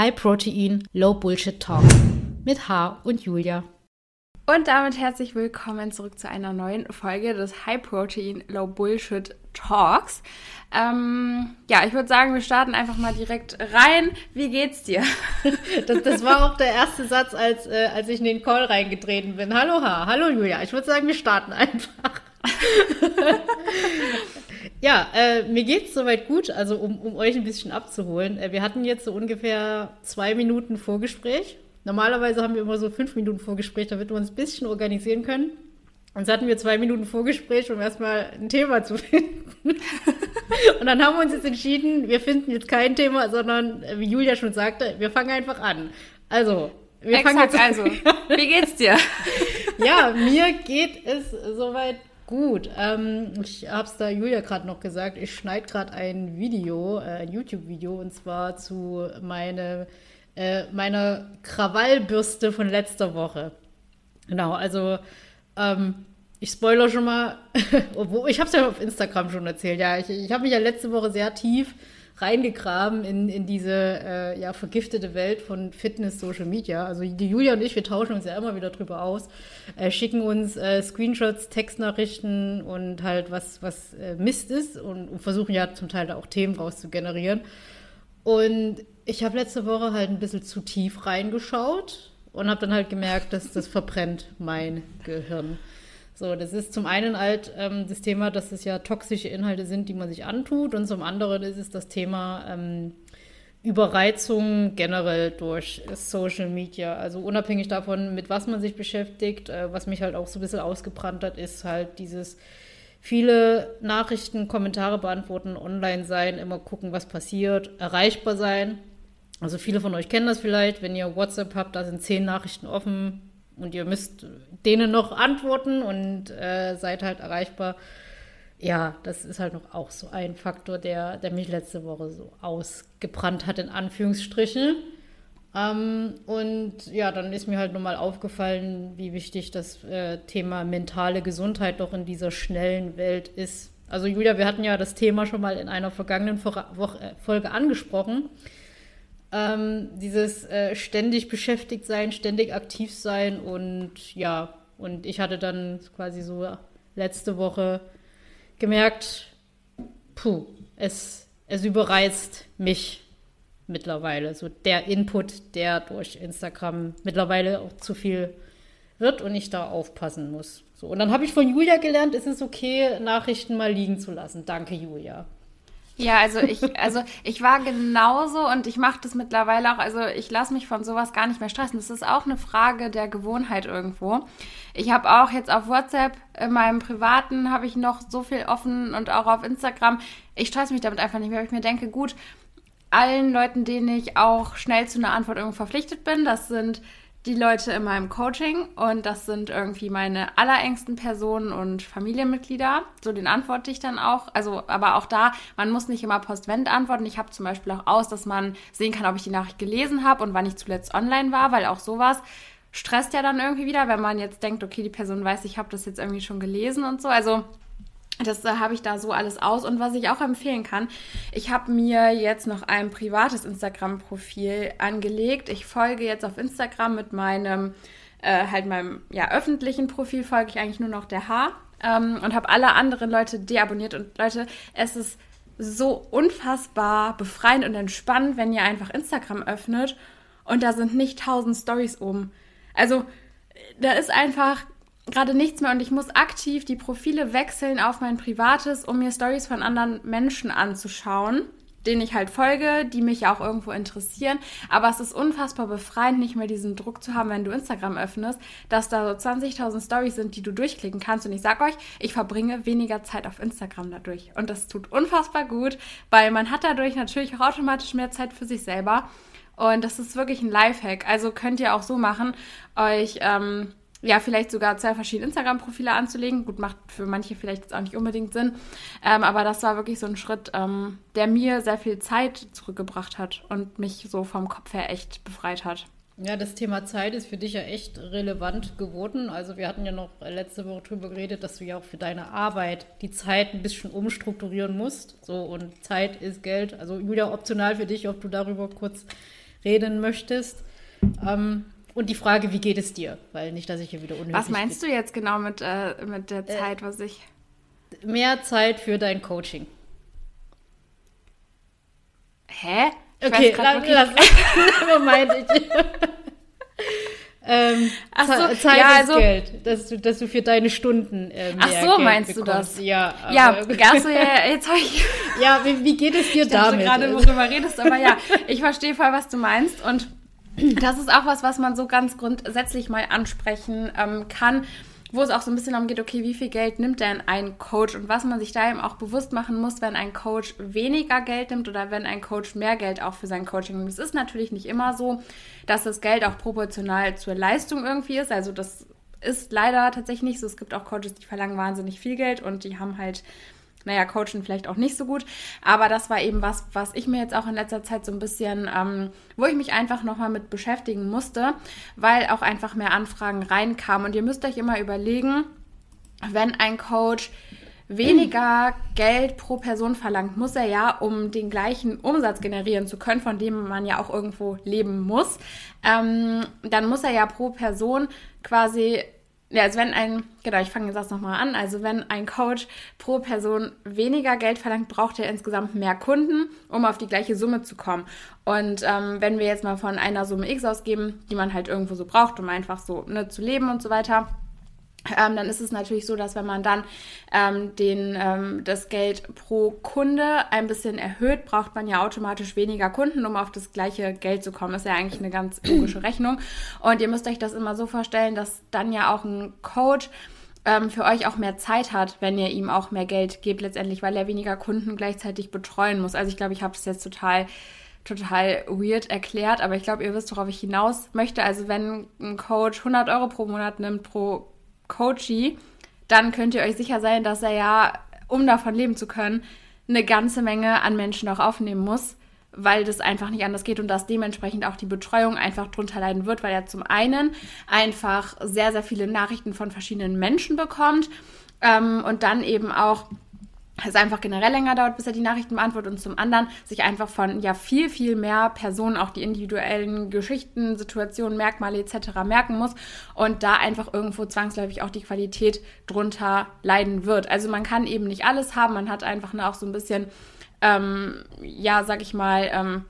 High Protein, Low Bullshit Talk mit H und Julia. Und damit herzlich willkommen zurück zu einer neuen Folge des High Protein, Low Bullshit Talks. Ähm, ja, ich würde sagen, wir starten einfach mal direkt rein. Wie geht's dir? Das, das war auch der erste Satz, als, äh, als ich in den Call reingetreten bin. Hallo H, hallo Julia. Ich würde sagen, wir starten einfach. ja, äh, mir geht's soweit gut. Also um, um euch ein bisschen abzuholen. Äh, wir hatten jetzt so ungefähr zwei Minuten Vorgespräch. Normalerweise haben wir immer so fünf Minuten Vorgespräch, damit wir uns ein bisschen organisieren können. Und so hatten wir zwei Minuten Vorgespräch, um erstmal ein Thema zu finden. und dann haben wir uns jetzt entschieden, wir finden jetzt kein Thema, sondern, wie Julia schon sagte, wir fangen einfach an. Also, wir Exakt, fangen jetzt also, wie geht's dir? ja, mir geht es soweit gut. Ähm, ich habe es da Julia gerade noch gesagt. Ich schneide gerade ein Video, äh, ein YouTube-Video, und zwar zu meine, äh, meiner Krawallbürste von letzter Woche. Genau, also ähm, ich spoiler schon mal, obwohl ich habe es ja auf Instagram schon erzählt. Ja, ich, ich habe mich ja letzte Woche sehr tief reingegraben in, in diese äh, ja, vergiftete Welt von Fitness, Social Media. Also die Julia und ich, wir tauschen uns ja immer wieder drüber aus, äh, schicken uns äh, Screenshots, Textnachrichten und halt was, was äh, Mist ist und, und, versuchen ja zum Teil da auch Themen raus zu generieren. Und ich habe letzte Woche halt ein bisschen zu tief reingeschaut und habe dann halt gemerkt, dass das verbrennt mein Gehirn. So, das ist zum einen halt ähm, das Thema, dass es ja toxische Inhalte sind, die man sich antut, und zum anderen ist es das Thema ähm, Überreizung generell durch Social Media. Also unabhängig davon, mit was man sich beschäftigt, äh, was mich halt auch so ein bisschen ausgebrannt hat, ist halt dieses viele Nachrichten, Kommentare beantworten, online sein, immer gucken, was passiert, erreichbar sein. Also viele von euch kennen das vielleicht, wenn ihr WhatsApp habt, da sind zehn Nachrichten offen, und ihr müsst denen noch antworten und äh, seid halt erreichbar. Ja, das ist halt noch auch so ein Faktor, der, der mich letzte Woche so ausgebrannt hat, in Anführungsstrichen. Ähm, und ja, dann ist mir halt nochmal aufgefallen, wie wichtig das äh, Thema mentale Gesundheit doch in dieser schnellen Welt ist. Also Julia, wir hatten ja das Thema schon mal in einer vergangenen äh, Folge angesprochen. Ähm, dieses äh, ständig beschäftigt sein, ständig aktiv sein und ja, und ich hatte dann quasi so letzte Woche gemerkt, puh, es, es überreizt mich mittlerweile. So der Input, der durch Instagram mittlerweile auch zu viel wird und ich da aufpassen muss. So, und dann habe ich von Julia gelernt, es ist okay, Nachrichten mal liegen zu lassen. Danke, Julia. Ja, also ich, also ich war genauso und ich mache das mittlerweile auch. Also ich lasse mich von sowas gar nicht mehr stressen. Das ist auch eine Frage der Gewohnheit irgendwo. Ich habe auch jetzt auf WhatsApp in meinem privaten habe ich noch so viel offen und auch auf Instagram. Ich stresse mich damit einfach nicht mehr. Ich mir denke, gut, allen Leuten, denen ich auch schnell zu einer Antwort irgendwo verpflichtet bin, das sind die Leute in meinem Coaching und das sind irgendwie meine allerengsten Personen und Familienmitglieder. So den antworte ich dann auch. Also, aber auch da, man muss nicht immer postwend antworten. Ich habe zum Beispiel auch aus, dass man sehen kann, ob ich die Nachricht gelesen habe und wann ich zuletzt online war, weil auch sowas stresst ja dann irgendwie wieder, wenn man jetzt denkt, okay, die Person weiß, ich habe das jetzt irgendwie schon gelesen und so. Also das äh, habe ich da so alles aus. Und was ich auch empfehlen kann, ich habe mir jetzt noch ein privates Instagram-Profil angelegt. Ich folge jetzt auf Instagram mit meinem, äh, halt meinem, ja, öffentlichen Profil folge ich eigentlich nur noch der H. Ähm, und habe alle anderen Leute deabonniert. Und Leute, es ist so unfassbar befreiend und entspannend, wenn ihr einfach Instagram öffnet und da sind nicht tausend Stories oben. Also, da ist einfach gerade nichts mehr und ich muss aktiv die Profile wechseln auf mein privates, um mir Stories von anderen Menschen anzuschauen, denen ich halt folge, die mich auch irgendwo interessieren. Aber es ist unfassbar befreiend, nicht mehr diesen Druck zu haben, wenn du Instagram öffnest, dass da so 20.000 Stories sind, die du durchklicken kannst. Und ich sag euch, ich verbringe weniger Zeit auf Instagram dadurch. Und das tut unfassbar gut, weil man hat dadurch natürlich auch automatisch mehr Zeit für sich selber. Und das ist wirklich ein Lifehack. Also könnt ihr auch so machen, euch ähm, ja, vielleicht sogar zwei verschiedene Instagram-Profile anzulegen. Gut, macht für manche vielleicht jetzt auch nicht unbedingt Sinn. Ähm, aber das war wirklich so ein Schritt, ähm, der mir sehr viel Zeit zurückgebracht hat und mich so vom Kopf her echt befreit hat. Ja, das Thema Zeit ist für dich ja echt relevant geworden. Also wir hatten ja noch letzte Woche drüber geredet, dass du ja auch für deine Arbeit die Zeit ein bisschen umstrukturieren musst. So und Zeit ist Geld. Also Julia, optional für dich, ob du darüber kurz reden möchtest. Ähm, und die Frage, wie geht es dir? Weil nicht, dass ich hier wieder unnötig Was meinst bin. du jetzt genau mit, äh, mit der äh, Zeit, äh, was ich. Mehr Zeit für dein Coaching. Hä? Ich okay, lass, lass, ich. ähm, Ach so, Zeit ja, also, Geld, dass du, dass du für deine Stunden äh, mehr Ach so, Geld meinst bekommst. du das? Ja, ja, also, ja jetzt habe ich. ja, wie, wie, geht es dir ich damit? Ich gerade, worüber redest, aber ja, ich verstehe voll, was du meinst und das ist auch was, was man so ganz grundsätzlich mal ansprechen ähm, kann, wo es auch so ein bisschen darum geht, okay, wie viel Geld nimmt denn ein Coach und was man sich da eben auch bewusst machen muss, wenn ein Coach weniger Geld nimmt oder wenn ein Coach mehr Geld auch für sein Coaching nimmt. Es ist natürlich nicht immer so, dass das Geld auch proportional zur Leistung irgendwie ist. Also das ist leider tatsächlich nicht so. Es gibt auch Coaches, die verlangen wahnsinnig viel Geld und die haben halt naja, coachen vielleicht auch nicht so gut. Aber das war eben was, was ich mir jetzt auch in letzter Zeit so ein bisschen, ähm, wo ich mich einfach nochmal mit beschäftigen musste, weil auch einfach mehr Anfragen reinkamen. Und ihr müsst euch immer überlegen, wenn ein Coach weniger Geld pro Person verlangt, muss er ja, um den gleichen Umsatz generieren zu können, von dem man ja auch irgendwo leben muss, ähm, dann muss er ja pro Person quasi ja, also wenn ein, genau, ich fange jetzt das nochmal an. Also wenn ein Coach pro Person weniger Geld verlangt, braucht er insgesamt mehr Kunden, um auf die gleiche Summe zu kommen. Und ähm, wenn wir jetzt mal von einer Summe X ausgeben, die man halt irgendwo so braucht, um einfach so ne, zu leben und so weiter, ähm, dann ist es natürlich so, dass wenn man dann ähm, den, ähm, das Geld pro Kunde ein bisschen erhöht, braucht man ja automatisch weniger Kunden, um auf das gleiche Geld zu kommen. Ist ja eigentlich eine ganz logische Rechnung. Und ihr müsst euch das immer so vorstellen, dass dann ja auch ein Coach ähm, für euch auch mehr Zeit hat, wenn ihr ihm auch mehr Geld gebt letztendlich, weil er weniger Kunden gleichzeitig betreuen muss. Also ich glaube, ich habe es jetzt total total weird erklärt, aber ich glaube, ihr wisst, worauf ich hinaus möchte. Also wenn ein Coach 100 Euro pro Monat nimmt pro Coachy, dann könnt ihr euch sicher sein, dass er ja, um davon leben zu können, eine ganze Menge an Menschen auch aufnehmen muss, weil das einfach nicht anders geht und dass dementsprechend auch die Betreuung einfach drunter leiden wird, weil er zum einen einfach sehr, sehr viele Nachrichten von verschiedenen Menschen bekommt ähm, und dann eben auch es einfach generell länger dauert, bis er die Nachrichten beantwortet und zum anderen sich einfach von ja viel, viel mehr Personen auch die individuellen Geschichten, Situationen, Merkmale etc. merken muss und da einfach irgendwo zwangsläufig auch die Qualität drunter leiden wird. Also man kann eben nicht alles haben, man hat einfach auch so ein bisschen, ähm, ja, sag ich mal, ähm,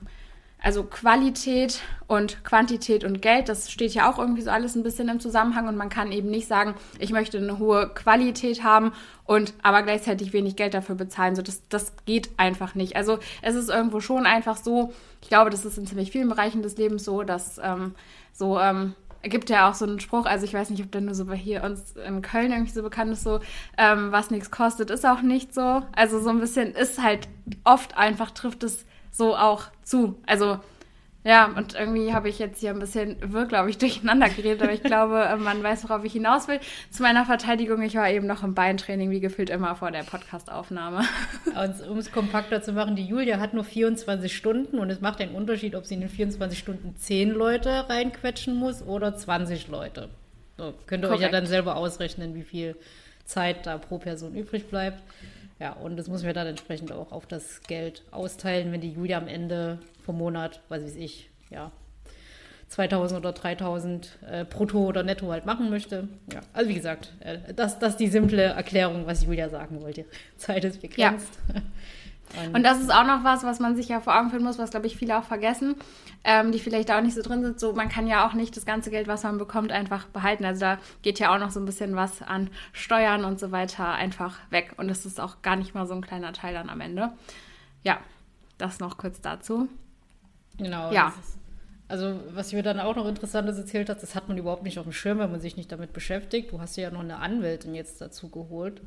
also Qualität und Quantität und Geld, das steht ja auch irgendwie so alles ein bisschen im Zusammenhang und man kann eben nicht sagen, ich möchte eine hohe Qualität haben und aber gleichzeitig wenig Geld dafür bezahlen. So, das, das geht einfach nicht. Also es ist irgendwo schon einfach so, ich glaube, das ist in ziemlich vielen Bereichen des Lebens so, dass ähm, so ähm, gibt ja auch so einen Spruch, also ich weiß nicht, ob der nur so bei hier uns in Köln irgendwie so bekannt ist, so, ähm, was nichts kostet, ist auch nicht so. Also so ein bisschen ist halt oft einfach, trifft es so auch zu. Also ja, und irgendwie habe ich jetzt hier ein bisschen wirr, glaube ich, durcheinander geredet, aber ich glaube, man weiß, worauf ich hinaus will. Zu meiner Verteidigung, ich war eben noch im Beintraining, wie gefühlt immer vor der Podcastaufnahme. Um es kompakter zu machen, die Julia hat nur 24 Stunden und es macht einen Unterschied, ob sie in den 24 Stunden 10 Leute reinquetschen muss oder 20 Leute. So, könnt ihr Korrekt. euch ja dann selber ausrechnen, wie viel Zeit da pro Person übrig bleibt. Ja, und das müssen wir dann entsprechend auch auf das Geld austeilen, wenn die Julia am Ende vom Monat, weiß ich, ja, 2000 oder 3000 äh, brutto oder netto halt machen möchte. Ja, also wie gesagt, äh, das, das ist die simple Erklärung, was Julia sagen wollte. Zeit ist begrenzt. Ja. Und, und, das ist auch noch was, was man sich ja vor Augen führen muss, was, glaube ich, viele auch vergessen, ähm, die vielleicht auch nicht so drin sind. So, man kann ja auch nicht das ganze Geld, was man bekommt, einfach behalten. Also da geht ja auch noch so ein bisschen was an Steuern und so weiter einfach weg. Und das ist auch gar nicht mal so ein kleiner Teil dann am Ende. Ja, das noch kurz dazu. Genau. Ja. Ist, also, was mir dann auch noch Interessantes erzählt hat, das hat man überhaupt nicht auf dem Schirm, wenn man sich nicht damit beschäftigt. Du hast ja noch eine Anwältin jetzt dazu geholt.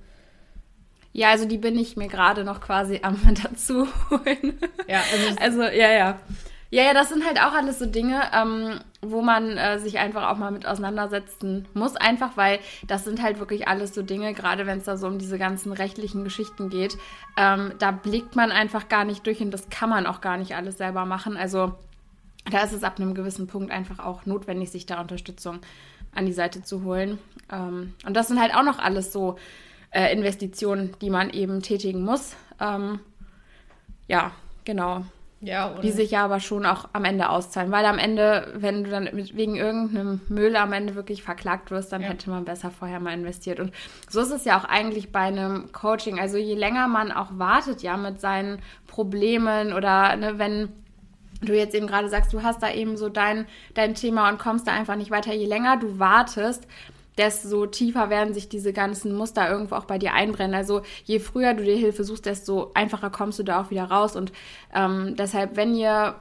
Ja, also die bin ich mir gerade noch quasi am dazu holen. Ja, also, also ja, ja. Ja, ja, das sind halt auch alles so Dinge, ähm, wo man äh, sich einfach auch mal mit auseinandersetzen muss, einfach weil das sind halt wirklich alles so Dinge, gerade wenn es da so um diese ganzen rechtlichen Geschichten geht, ähm, da blickt man einfach gar nicht durch und das kann man auch gar nicht alles selber machen. Also da ist es ab einem gewissen Punkt einfach auch notwendig, sich da Unterstützung an die Seite zu holen. Ähm, und das sind halt auch noch alles so äh, Investitionen, die man eben tätigen muss. Ähm, ja, genau. Ja, die sich ja aber schon auch am Ende auszahlen. Weil am Ende, wenn du dann wegen irgendeinem Müll am Ende wirklich verklagt wirst, dann ja. hätte man besser vorher mal investiert. Und so ist es ja auch eigentlich bei einem Coaching. Also je länger man auch wartet, ja, mit seinen Problemen oder ne, wenn du jetzt eben gerade sagst, du hast da eben so dein, dein Thema und kommst da einfach nicht weiter, je länger du wartest, desto tiefer werden sich diese ganzen Muster irgendwo auch bei dir einbrennen. Also je früher du dir Hilfe suchst, desto einfacher kommst du da auch wieder raus. Und ähm, deshalb, wenn ihr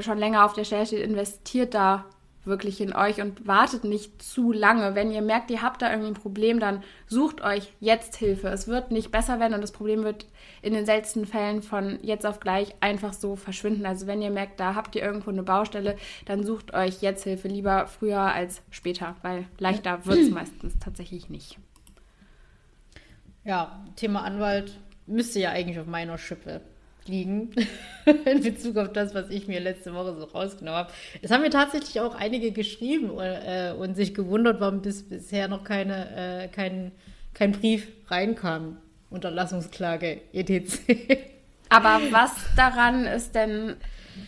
schon länger auf der Stelle steht, investiert da wirklich in euch und wartet nicht zu lange. Wenn ihr merkt, ihr habt da irgendwie ein Problem, dann sucht euch jetzt Hilfe. Es wird nicht besser werden und das Problem wird in den seltensten Fällen von jetzt auf gleich einfach so verschwinden. Also wenn ihr merkt, da habt ihr irgendwo eine Baustelle, dann sucht euch jetzt Hilfe lieber früher als später, weil leichter wird es meistens tatsächlich nicht. Ja, Thema Anwalt müsste ja eigentlich auf meiner Schippe liegen in Bezug auf das, was ich mir letzte Woche so rausgenommen habe. Es haben mir tatsächlich auch einige geschrieben äh, und sich gewundert, warum bis bisher noch keine, äh, kein, kein Brief reinkam. Unterlassungsklage, etc. Aber was daran ist denn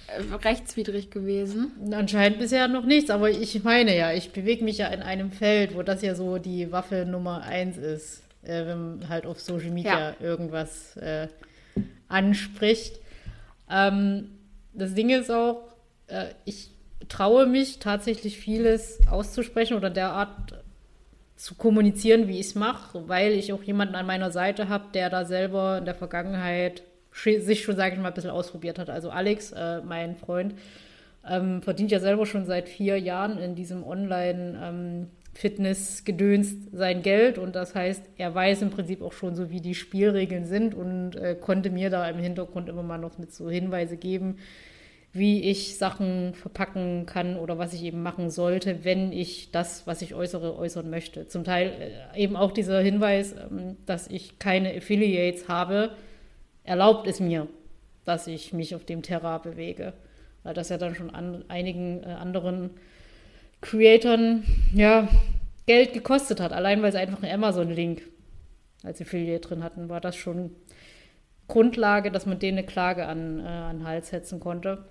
äh, rechtswidrig gewesen? Anscheinend bisher noch nichts, aber ich meine ja, ich bewege mich ja in einem Feld, wo das ja so die Waffe Nummer eins ist, äh, wenn halt auf Social Media ja. irgendwas äh, anspricht. Ähm, das Ding ist auch, äh, ich traue mich tatsächlich vieles auszusprechen oder derart zu kommunizieren, wie ich es mache, weil ich auch jemanden an meiner Seite habe, der da selber in der Vergangenheit sich schon, sage ich mal, ein bisschen ausprobiert hat. Also Alex, äh, mein Freund, ähm, verdient ja selber schon seit vier Jahren in diesem Online- ähm, Fitness-Gedöns sein Geld und das heißt, er weiß im Prinzip auch schon so, wie die Spielregeln sind und äh, konnte mir da im Hintergrund immer mal noch mit so Hinweise geben, wie ich Sachen verpacken kann oder was ich eben machen sollte, wenn ich das, was ich äußere, äußern möchte. Zum Teil äh, eben auch dieser Hinweis, ähm, dass ich keine Affiliates habe, erlaubt es mir, dass ich mich auf dem Terra bewege, weil das ja dann schon an einigen äh, anderen Creatoren ja, Geld gekostet hat. Allein weil sie einfach einen Amazon-Link als Affiliate drin hatten, war das schon Grundlage, dass man denen eine Klage an, äh, an den Hals setzen konnte.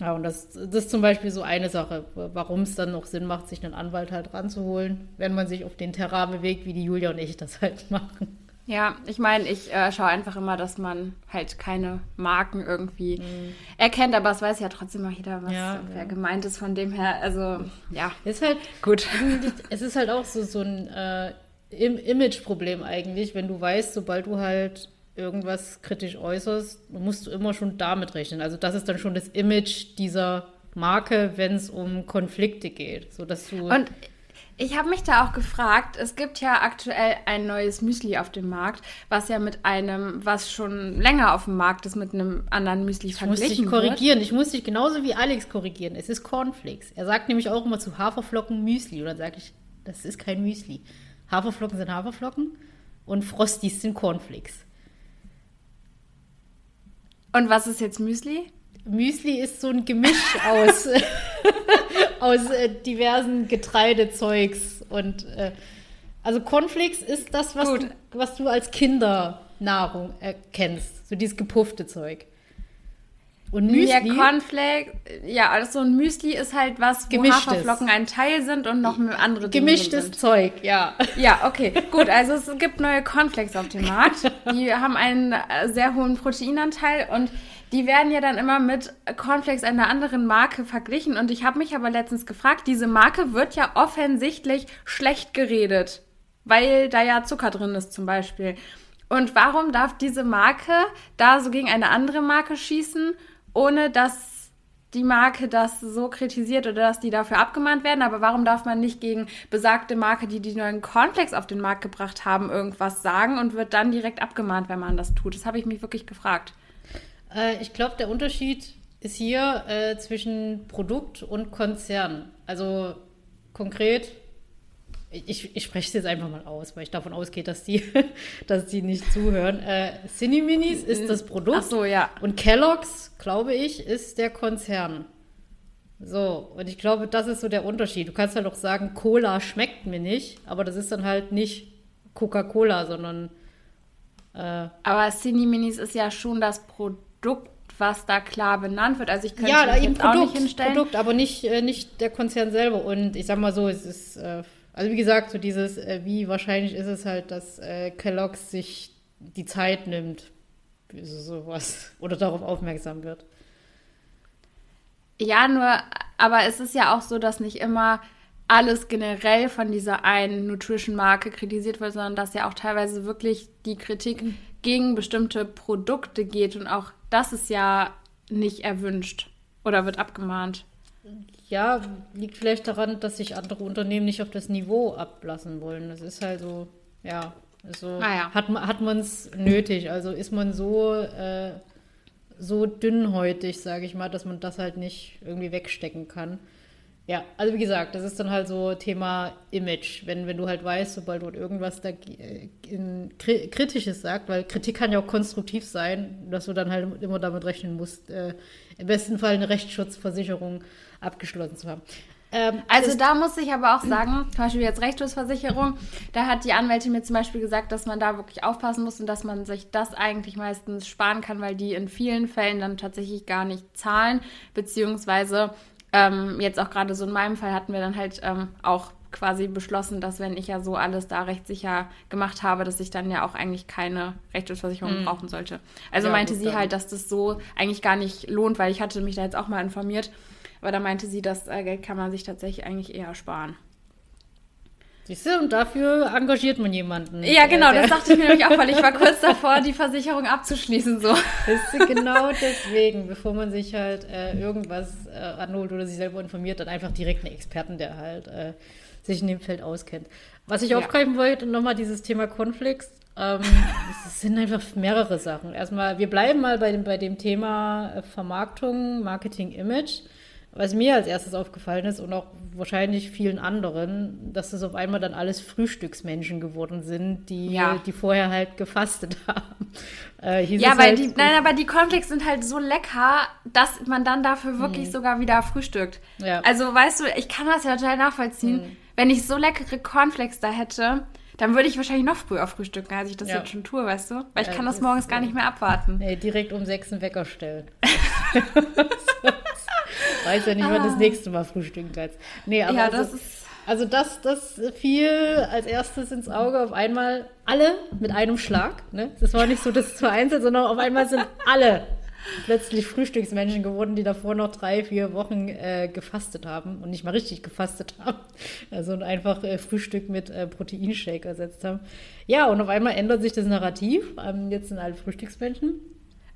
Ja, und das, das ist zum Beispiel so eine Sache, warum es dann noch Sinn macht, sich einen Anwalt halt ranzuholen, wenn man sich auf den Terrain bewegt, wie die Julia und ich das halt machen. Ja, ich meine, ich äh, schaue einfach immer, dass man halt keine Marken irgendwie mhm. erkennt, aber es weiß ja trotzdem auch jeder, was ja, wer ja. gemeint ist von dem her. Also, ja. Ist halt gut. Es ist halt auch so, so ein äh, Image-Problem eigentlich, wenn du weißt, sobald du halt irgendwas kritisch äußerst, musst du immer schon damit rechnen. Also, das ist dann schon das Image dieser Marke, wenn es um Konflikte geht. So dass du. Und ich habe mich da auch gefragt, es gibt ja aktuell ein neues Müsli auf dem Markt, was ja mit einem, was schon länger auf dem Markt ist, mit einem anderen Müsli ich verglichen muss dich korrigieren, ich muss dich genauso wie Alex korrigieren. Es ist Cornflakes. Er sagt nämlich auch immer zu Haferflocken Müsli. Und dann sage ich, das ist kein Müsli. Haferflocken sind Haferflocken und Frosties sind Cornflakes. Und was ist jetzt Müsli? Müsli ist so ein Gemisch aus, aus äh, diversen Getreidezeugs und äh, also Cornflakes ist das, was du, was du als Kindernahrung erkennst, so dieses gepuffte Zeug. Und Müsli. Ja, Cornflakes, ja, also so ein Müsli ist halt was, wo gemischtes. Haferflocken ein Teil sind und noch andere Dinge Gemischtes sind. Zeug, ja. Ja, okay, gut. Also es gibt neue Cornflakes auf dem Markt. Die haben einen äh, sehr hohen Proteinanteil und die werden ja dann immer mit Cornflakes einer anderen Marke verglichen. Und ich habe mich aber letztens gefragt, diese Marke wird ja offensichtlich schlecht geredet, weil da ja Zucker drin ist zum Beispiel. Und warum darf diese Marke da so gegen eine andere Marke schießen, ohne dass die Marke das so kritisiert oder dass die dafür abgemahnt werden, aber warum darf man nicht gegen besagte Marke, die die neuen Cornflakes auf den Markt gebracht haben, irgendwas sagen und wird dann direkt abgemahnt, wenn man das tut? Das habe ich mich wirklich gefragt. Äh, ich glaube, der Unterschied ist hier äh, zwischen Produkt und Konzern. Also konkret, ich, ich spreche es jetzt einfach mal aus, weil ich davon ausgehe, dass die, dass die nicht zuhören. Äh, Cineminis ist das Produkt. Ach so, ja. Und Kellogg's, glaube ich, ist der Konzern. So, und ich glaube, das ist so der Unterschied. Du kannst halt auch sagen, Cola schmeckt mir nicht, aber das ist dann halt nicht Coca-Cola, sondern. Äh, aber Cineminis ist ja schon das Produkt Produkt was da klar benannt wird. Also ich könnte ja, mich eben jetzt auch Produkt, nicht hinstellen. Produkt, aber nicht, äh, nicht der Konzern selber. Und ich sag mal so, es ist, äh, also wie gesagt, so dieses, äh, wie wahrscheinlich ist es halt, dass Kellogg's sich die Zeit nimmt, so- sowas, oder darauf aufmerksam wird. Ja, nur, aber es ist ja auch so, dass nicht immer alles generell von dieser einen Nutrition-Marke kritisiert wird, sondern dass ja auch teilweise wirklich die Kritik gegen bestimmte Produkte geht und auch das ist ja nicht erwünscht oder wird abgemahnt. Ja, liegt vielleicht daran, dass sich andere Unternehmen nicht auf das Niveau ablassen wollen. Das ist halt so, ja, also Ah ja. hat, man- hat man es nötig. Also ist man so, äh, so dünnhäutig, sage ich mal, dass man das halt nicht irgendwie wegstecken kann. Ja, also wie gesagt, das ist dann halt so Thema Image. Wenn, wenn du halt weißt, sobald dort irgendwas da äh, in, kri Kritisches sagt, weil Kritik kann ja auch konstruktiv sein, dass du dann halt immer damit rechnen musst, äh, im besten Fall eine Rechtsschutzversicherung abgeschlossen zu haben. Ähm, Also da muss ich aber auch sagen, zum Beispiel jetzt Rechtsschutzversicherung, da hat die Anwältin mir zum Beispiel gesagt, dass man da wirklich aufpassen muss und dass man sich das eigentlich meistens sparen kann, weil die in vielen Fällen dann tatsächlich gar nicht zahlen, beziehungsweise ähm, jetzt auch gerade so in meinem Fall hatten wir dann halt ähm, auch quasi beschlossen, dass wenn ich ja so alles da rechtssicher gemacht habe, dass ich dann ja auch eigentlich keine Rechtsschutzversicherung brauchen sollte. Also Ja, meinte sie dann. halt, dass das so eigentlich gar nicht lohnt, weil ich hatte mich da jetzt auch mal informiert. Aber da meinte sie, das äh, Geld kann man sich tatsächlich eigentlich eher sparen. Siehst du, und dafür engagiert man jemanden. Ja, genau, Der- das dachte ich mir nämlich auch, weil ich war kurz davor, die Versicherung abzuschließen. So. Ist genau deswegen, bevor man sich halt äh, irgendwas äh, anholt oder sich selber informiert, dann einfach direkt einen Experten, der halt äh, sich in dem Feld auskennt. Was ich Ja. aufgreifen wollte, nochmal dieses Thema Konflikts. Ähm, es sind einfach mehrere Sachen. Erstmal, wir bleiben mal bei dem, bei dem Thema äh, Vermarktung, Marketing, Image. Was mir als erstes aufgefallen ist und auch wahrscheinlich vielen anderen, dass das auf einmal dann alles Frühstücksmenschen geworden sind, die, Ja. die vorher halt gefastet haben. Äh, Ja, weil halt, die, nein, aber die Cornflakes sind halt so lecker, dass man dann dafür wirklich sogar wieder frühstückt. Ja. Also, weißt du, ich kann das ja total nachvollziehen. Wenn ich so leckere Cornflakes da hätte, dann würde ich wahrscheinlich noch früher frühstücken, als ich das Ja. jetzt schon tue, weißt du? Weil ich Ja, kann das morgens gar nicht mehr abwarten. Nee, direkt um sechs einen Wecker stellen. Weiß ja nicht, wann das nächste Mal frühstücken kannst. Nee, aber Ah. Ja, also, das ist. also das, das fiel als erstes ins Auge auf einmal alle mit einem Schlag. Ne? Das war nicht so das zu einzeln, sondern auf einmal sind alle plötzlich Frühstücksmenschen geworden, die davor noch drei, vier Wochen äh, gefastet haben und nicht mal richtig gefastet haben. Also und einfach äh, Frühstück mit äh, Proteinshake ersetzt haben. Ja, und auf einmal ändert sich das Narrativ. Ähm, jetzt sind alle Frühstücksmenschen.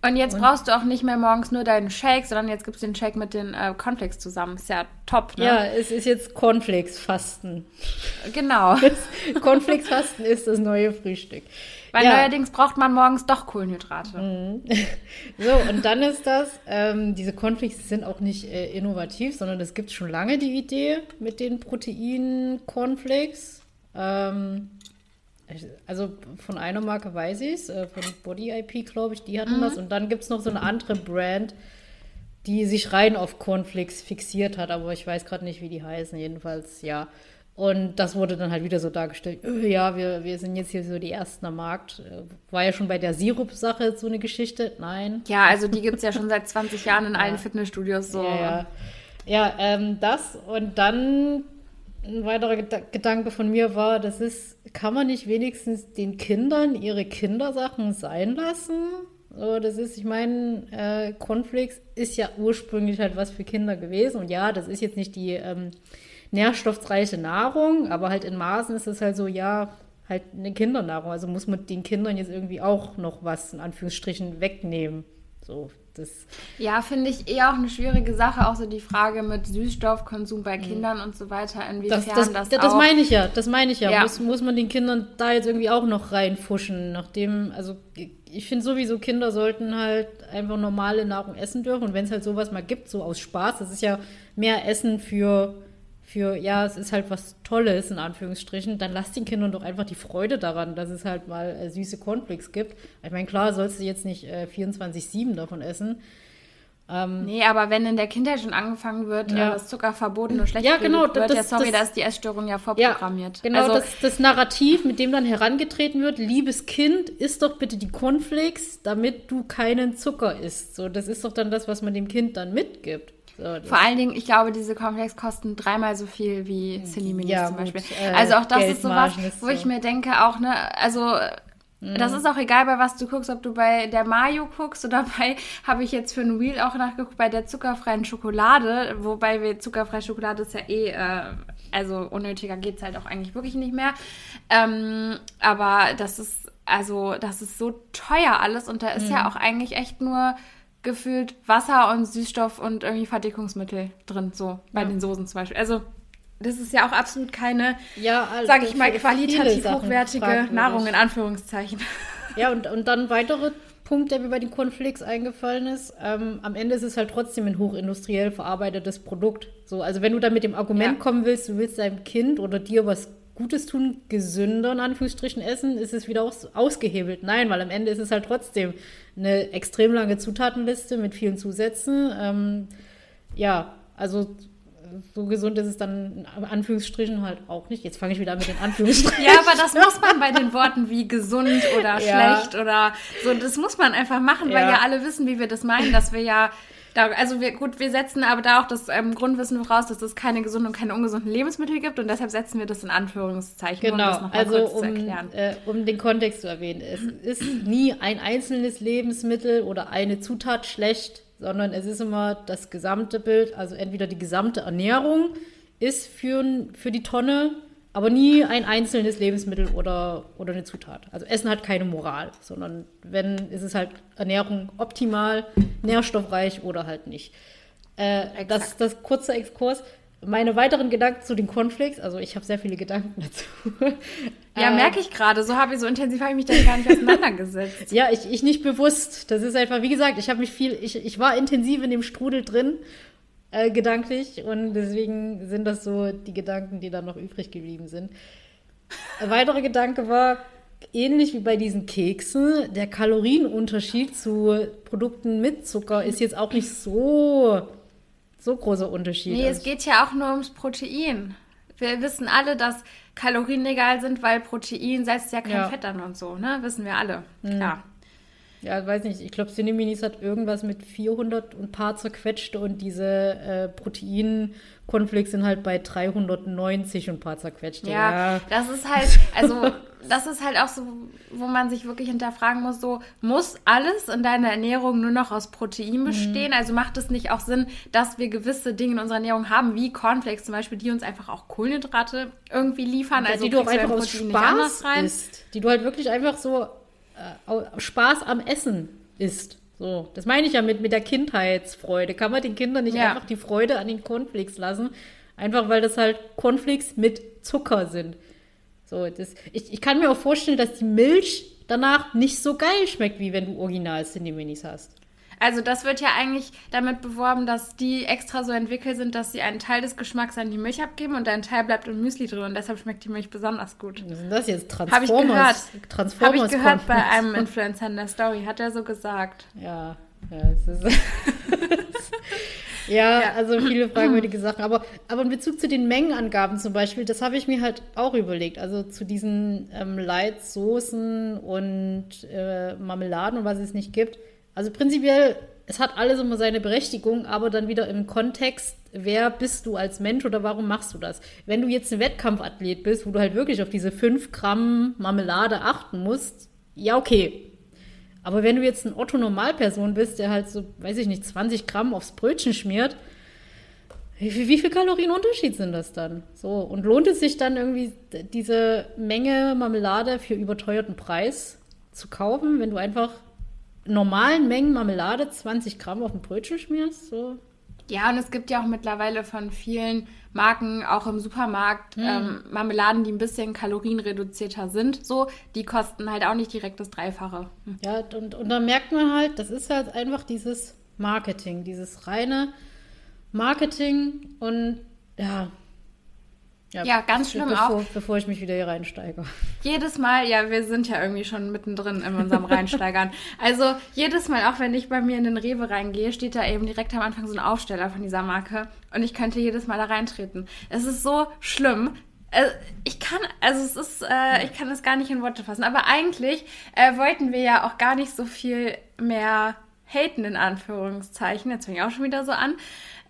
Und jetzt brauchst du auch nicht mehr morgens nur deinen Shake, sondern jetzt gibt's den Shake mit den äh, Cornflakes zusammen. Ist ja top, ne? Ja, es ist jetzt Cornflakes-Fasten. Genau. Cornflakes-Fasten ist das neue Frühstück. Weil ja. neuerdings braucht man morgens doch Kohlenhydrate. So, und dann ist das, ähm, diese Cornflakes sind auch nicht äh, innovativ, sondern es gibt schon lange die Idee mit den Protein-Cornflakes. Ähm, also von einer Marke weiß ich es, äh, von Body IP, glaube ich, die hatten das. Und dann gibt es noch so eine andere Brand, die sich rein auf Cornflakes fixiert hat, aber ich weiß gerade nicht, wie die heißen. Jedenfalls, ja. Und das wurde dann halt wieder so dargestellt, äh, ja, wir, wir sind jetzt hier so die Ersten am Markt. Äh, War ja schon bei der Sirup-Sache so eine Geschichte. Nein. Ja, also die gibt's ja schon seit 20 Jahren in allen Fitnessstudios so. Ja, ja. ja ähm, das und dann ein weiterer Geda Gedanke von mir war, das ist, kann man nicht wenigstens den Kindern ihre Kindersachen sein lassen? So, das ist, ich meine, äh, Cornflakes ist ja ursprünglich halt was für Kinder gewesen. Und ja, das ist jetzt nicht die ähm, nährstoffreiche Nahrung, aber halt in Maßen ist es halt so, ja, halt eine Kindernahrung. Also muss man den Kindern jetzt irgendwie auch noch was in Anführungsstrichen wegnehmen. So, das. Ja, finde ich eher auch eine schwierige Sache, auch so die Frage mit Süßstoffkonsum bei Kindern und so weiter, inwiefern Mhm. Das, das, das, das, meine ich ja, das meine ich ja. Ja. Muss, muss man den Kindern da jetzt irgendwie auch noch reinfuschen, nachdem, also ich finde sowieso, Kinder sollten halt einfach normale Nahrung essen dürfen und wenn es halt sowas mal gibt, so aus Spaß, das ist ja mehr Essen für, für, ja, es ist halt was Tolles, in Anführungsstrichen, dann lass den Kindern doch einfach die Freude daran, dass es halt mal äh, süße Cornflakes gibt. Ich meine, klar, sollst du jetzt nicht äh, 24-7 davon essen, Ähm, nee, aber wenn in der Kindheit schon angefangen wird, ja. Äh, das Zucker verboten und schlecht ja, genau, wird, das, ja, sorry, das, da ist die Essstörung ja vorprogrammiert. Ja, genau, also, das, das Narrativ, mit dem dann herangetreten wird, liebes Kind, isst doch bitte die Cornflakes, damit du keinen Zucker isst. So, das ist doch dann das, was man dem Kind dann mitgibt. So, Vor allen Dingen, ich glaube, diese Cornflakes kosten dreimal so viel wie Cindy Minis ja, zum Beispiel. Gut, äh, also auch das ist sowas, wo so. ich mir denke, auch, ne, also das mhm. ist auch egal, bei was du guckst, ob du bei der Mayo guckst oder bei, habe ich jetzt für ein Wheel auch nachgeguckt, bei der zuckerfreien Schokolade, wobei wir zuckerfreie Schokolade ist ja eh, äh, also unnötiger geht es halt auch eigentlich wirklich nicht mehr. Ähm, aber das ist, also, das ist so teuer alles und da ist mhm. ja auch eigentlich echt nur gefühlt Wasser und Süßstoff und irgendwie Verdickungsmittel drin, so bei ja. den Soßen zum Beispiel. Also das ist ja auch absolut keine, ja, also sage ich mal, qualitativ hochwertige Nahrung in Anführungszeichen. Ja, und, und dann weitere Punkt, der mir bei den Cornflakes eingefallen ist. Ähm, am Ende ist es halt trotzdem ein hochindustriell verarbeitetes Produkt. So, also wenn du da mit dem Argument ja. kommen willst, du willst deinem Kind oder dir was Gutes tun, gesünder in Anführungsstrichen essen, ist es wieder aus, ausgehebelt. Nein, weil am Ende ist es halt trotzdem eine extrem lange Zutatenliste mit vielen Zusätzen. Ähm, ja, also so gesund ist es dann in Anführungsstrichen halt auch nicht. Jetzt fange ich wieder an mit den Anführungsstrichen. ja, aber das muss man bei den Worten wie gesund oder ja. schlecht oder so, das muss man einfach machen, weil ja. ja alle wissen, wie wir das meinen, dass wir ja da, also wir, gut, wir setzen aber da auch das ähm, Grundwissen voraus, dass es keine gesunden und keine ungesunden Lebensmittel gibt und deshalb setzen wir das in Anführungszeichen, genau. um das nochmal also, kurz um, zu erklären. Äh, um den Kontext zu erwähnen, es ist nie ein einzelnes Lebensmittel oder eine Zutat schlecht, sondern es ist immer das gesamte Bild, also entweder die gesamte Ernährung ist für, für die Tonne, aber nie ein einzelnes Lebensmittel oder, oder eine Zutat. Also Essen hat keine Moral, sondern wenn, ist es halt Ernährung optimal, nährstoffreich oder halt nicht. Äh, das, das kurze Exkurs. Meine weiteren Gedanken zu den Cornflakes, also ich habe sehr viele Gedanken dazu. Ja, äh, merke ich gerade. So habe ich so intensiv habe ich mich da gar nicht auseinandergesetzt. ja, ich, ich nicht bewusst. Das ist einfach, wie gesagt, ich habe mich viel, ich, ich war intensiv in dem Strudel drin, äh, gedanklich, und deswegen sind das so die Gedanken, die dann noch übrig geblieben sind. Ein weiterer Gedanke war, ähnlich wie bei diesen Keksen, der Kalorienunterschied zu Produkten mit Zucker ist jetzt auch nicht so so großer Unterschied. Nee, es geht ja auch nur ums Protein. Wir wissen alle, dass Kalorien egal sind, weil Protein setzt ja kein ja. Fett an und so, ne? Wissen wir alle. Mhm. Ja, weiß nicht. Ich glaube, Cineminis hat irgendwas mit 400 und paar zerquetschte und diese äh, Protein-Cornflakes sind halt bei 390 und paar zerquetschte. Ja, ja, das ist halt, also das ist halt auch so, wo man sich wirklich hinterfragen muss, so, muss alles in deiner Ernährung nur noch aus Protein mhm. bestehen? Mhm. Also macht es nicht auch Sinn, dass wir gewisse Dinge in unserer Ernährung haben, wie Cornflakes zum Beispiel, die uns einfach auch Kohlenhydrate irgendwie liefern? Ja, also die du auch einfach aus Spaß isst. Die du halt wirklich einfach so äh, Spaß am Essen isst. So, das meine ich ja mit, mit der Kindheitsfreude. Kann man den Kindern nicht ja. einfach die Freude an den Cornflakes lassen? Einfach weil das halt Cornflakes mit Zucker sind. So, das, ich, ich kann mir auch vorstellen, dass die Milch danach nicht so geil schmeckt, wie wenn du original Cindy-Minis hast. Also das wird ja eigentlich damit beworben, dass die extra so entwickelt sind, dass sie einen Teil des Geschmacks an die Milch abgeben und ein Teil bleibt im Müsli drin und deshalb schmeckt die Milch besonders gut. Was sind das jetzt? Transformers? Habe ich gehört. Transformers Habe ich gehört bei einem Influencer in der Story, hat er so gesagt. Ja, ja, es ist Ja, ja, also viele fragwürdige Sachen. Aber, aber in Bezug zu den Mengenangaben zum Beispiel, das habe ich mir halt auch überlegt. Also zu diesen ähm, Leitsoßen und äh, Marmeladen und was es nicht gibt. Also prinzipiell, es hat alles immer seine Berechtigung, aber dann wieder im Kontext, wer bist du als Mensch oder warum machst du das? Wenn du jetzt ein Wettkampfathlet bist, wo du halt wirklich auf diese 5 Gramm Marmelade achten musst, ja, okay, aber wenn du jetzt ein Otto-Normalperson bist, der halt so, weiß ich nicht, 20 Gramm aufs Brötchen schmiert, wie, wie viel Kalorienunterschied sind das dann? So, und lohnt es sich dann irgendwie, diese Menge Marmelade für überteuerten Preis zu kaufen, wenn du einfach normalen Mengen Marmelade 20 Gramm auf ein Brötchen schmierst? So, ja, und es gibt ja auch mittlerweile von vielen Marken, auch im Supermarkt, mhm. ähm, Marmeladen, die ein bisschen kalorienreduzierter sind. So, die kosten halt auch nicht direkt das Dreifache. Hm. Ja, und, und dann merkt man halt, das ist halt einfach dieses Marketing, dieses reine Marketing und ja, Ja, ja ganz schlimm bevor, auch. Bevor ich mich wieder hier reinsteige. Jedes Mal, ja, wir sind ja irgendwie schon mittendrin in unserem Reinsteigern. also jedes Mal, auch wenn ich bei mir in den Rewe reingehe, steht da eben direkt am Anfang so ein Aufsteller von dieser Marke und ich könnte jedes Mal da reintreten. Es ist so schlimm. Äh, ich kann, also es ist, äh, ich kann es gar nicht in Worte fassen. Aber eigentlich äh, wollten wir ja auch gar nicht so viel mehr haten, in Anführungszeichen. Jetzt fängt auch schon wieder so an.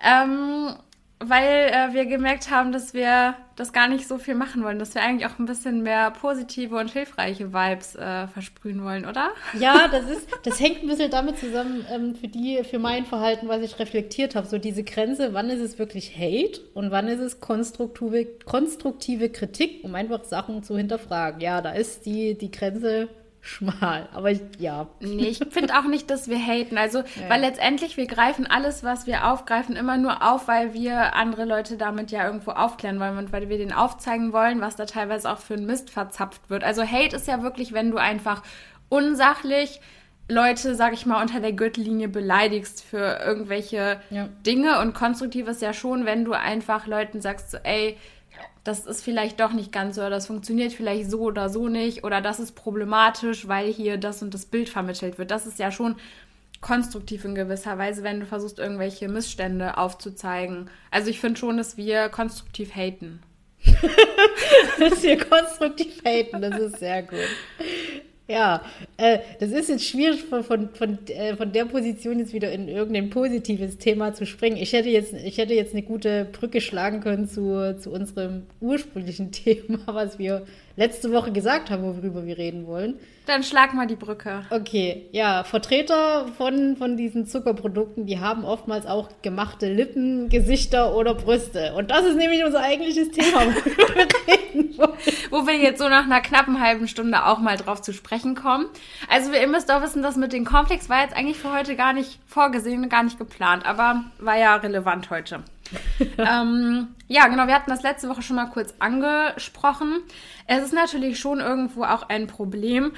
Ähm, weil äh, wir gemerkt haben, dass wir das gar nicht so viel machen wollen, dass wir eigentlich auch ein bisschen mehr positive und hilfreiche Vibes äh, versprühen wollen, oder? Ja, das ist, das hängt ein bisschen damit zusammen, ähm, für die, für mein Verhalten, was ich reflektiert habe. So diese Grenze, wann ist es wirklich Hate und wann ist es konstruktive, konstruktive Kritik, um einfach Sachen zu hinterfragen. Ja, da ist die, die Grenze schmal. Aber ich, ja. Nee, ich finde auch nicht, dass wir haten. Also, ja. weil letztendlich wir greifen alles, was wir aufgreifen, immer nur auf, weil wir andere Leute damit ja irgendwo aufklären wollen und weil wir denen aufzeigen wollen, was da teilweise auch für ein Mist verzapft wird. Also Hate ist ja wirklich, wenn du einfach unsachlich Leute, sag ich mal, unter der Gürtellinie beleidigst für irgendwelche ja. Dinge und konstruktiv ist ja schon, wenn du einfach Leuten sagst, so, ey, das ist vielleicht doch nicht ganz so, oder das funktioniert vielleicht so oder so nicht, oder das ist problematisch, weil hier das und das Bild vermittelt wird. Das ist ja schon konstruktiv in gewisser Weise, wenn du versuchst, irgendwelche Missstände aufzuzeigen. Also ich finde schon, dass wir konstruktiv haten. dass wir konstruktiv haten, das ist sehr gut. Ja, äh, das ist jetzt schwierig von, von, von, äh, von der Position jetzt wieder in irgendein positives Thema zu springen. Ich hätte jetzt, ich hätte jetzt eine gute Brücke schlagen können zu, zu unserem ursprünglichen Thema, was wir letzte Woche gesagt haben, worüber wir reden wollen. Dann schlag mal die Brücke. Okay, ja, Vertreter von, von diesen Zuckerprodukten, die haben oftmals auch gemachte Lippen, Gesichter oder Brüste. Und das ist nämlich unser eigentliches Thema, worüber wir reden wollen. Wo wir jetzt so nach einer knappen halben Stunde auch mal drauf zu sprechen kommen. Also ihr müsst auch wissen, dass mit den Komplex war jetzt eigentlich für heute gar nicht vorgesehen, gar nicht geplant, aber war ja relevant heute. ähm, ja, genau, wir hatten das letzte Woche schon mal kurz angesprochen. Es ist natürlich schon irgendwo auch ein Problem,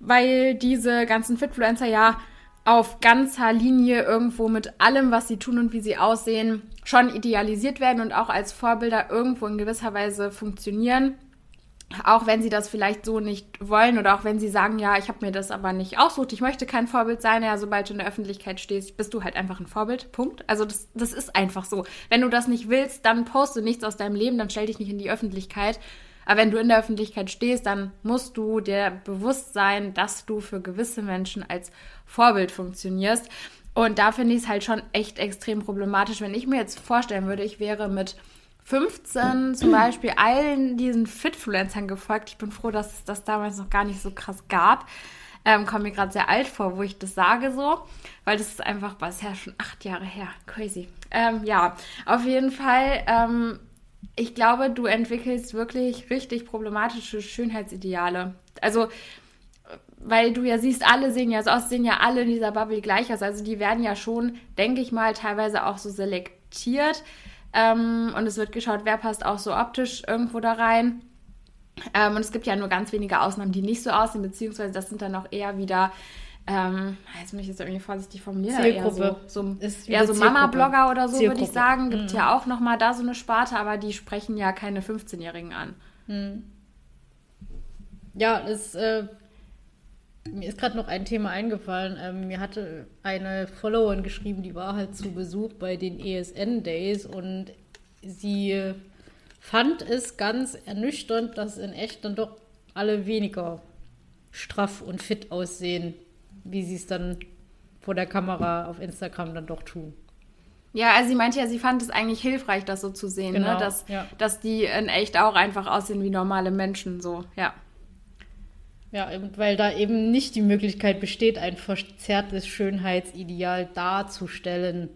weil diese ganzen Fitfluencer ja auf ganzer Linie irgendwo mit allem, was sie tun und wie sie aussehen, schon idealisiert werden und auch als Vorbilder irgendwo in gewisser Weise funktionieren auch wenn sie das vielleicht so nicht wollen oder auch wenn sie sagen, ja, ich habe mir das aber nicht aussucht, ich möchte kein Vorbild sein, ja, sobald du in der Öffentlichkeit stehst, bist du halt einfach ein Vorbild, Punkt. Also das, das ist einfach so. Wenn du das nicht willst, dann poste nichts aus deinem Leben, dann stell dich nicht in die Öffentlichkeit. Aber wenn du in der Öffentlichkeit stehst, dann musst du dir bewusst sein, dass du für gewisse Menschen als Vorbild funktionierst. Und da finde ich es halt schon echt extrem problematisch, wenn ich mir jetzt vorstellen würde, ich wäre mit 15 zum Beispiel allen diesen Fitfluencern gefolgt. Ich bin froh, dass es das damals noch gar nicht so krass gab. Ähm, Komme mir gerade sehr alt vor, wo ich das sage so, weil das ist einfach, ja schon acht Jahre her. Crazy. Ähm, ja, auf jeden Fall. Ähm, ich glaube, du entwickelst wirklich richtig problematische Schönheitsideale. Also, weil du ja siehst, alle sehen ja so aus, sehen ja alle in dieser Bubble gleich aus. Also, die werden ja schon, denke ich mal, teilweise auch so selektiert ähm, und es wird geschaut, wer passt auch so optisch irgendwo da rein. Ähm, und es gibt ja nur ganz wenige Ausnahmen, die nicht so aussehen, beziehungsweise das sind dann auch eher wieder ähm, jetzt muss ich jetzt irgendwie vorsichtig formulieren. Zielgruppe. Eher so, so, eher so Mama-Blogger oder so, würde ich sagen. Gibt mhm. ja auch nochmal da so eine Sparte, aber die sprechen ja keine 15-Jährigen an. Mhm. Ja, das äh, mir ist gerade noch ein Thema eingefallen. Ähm, mir hatte eine Followerin geschrieben, die war halt zu Besuch bei den ESN Days und sie fand es ganz ernüchternd, dass in echt dann doch alle weniger straff und fit aussehen, wie sie es dann vor der Kamera auf Instagram dann doch tun. Ja, also sie meinte ja, sie fand es eigentlich hilfreich, das so zu sehen, ne? genau, ne? dass, ja. dass die in echt auch einfach aussehen wie normale Menschen, so, ja. Ja, weil da eben nicht die Möglichkeit besteht, ein verzerrtes Schönheitsideal darzustellen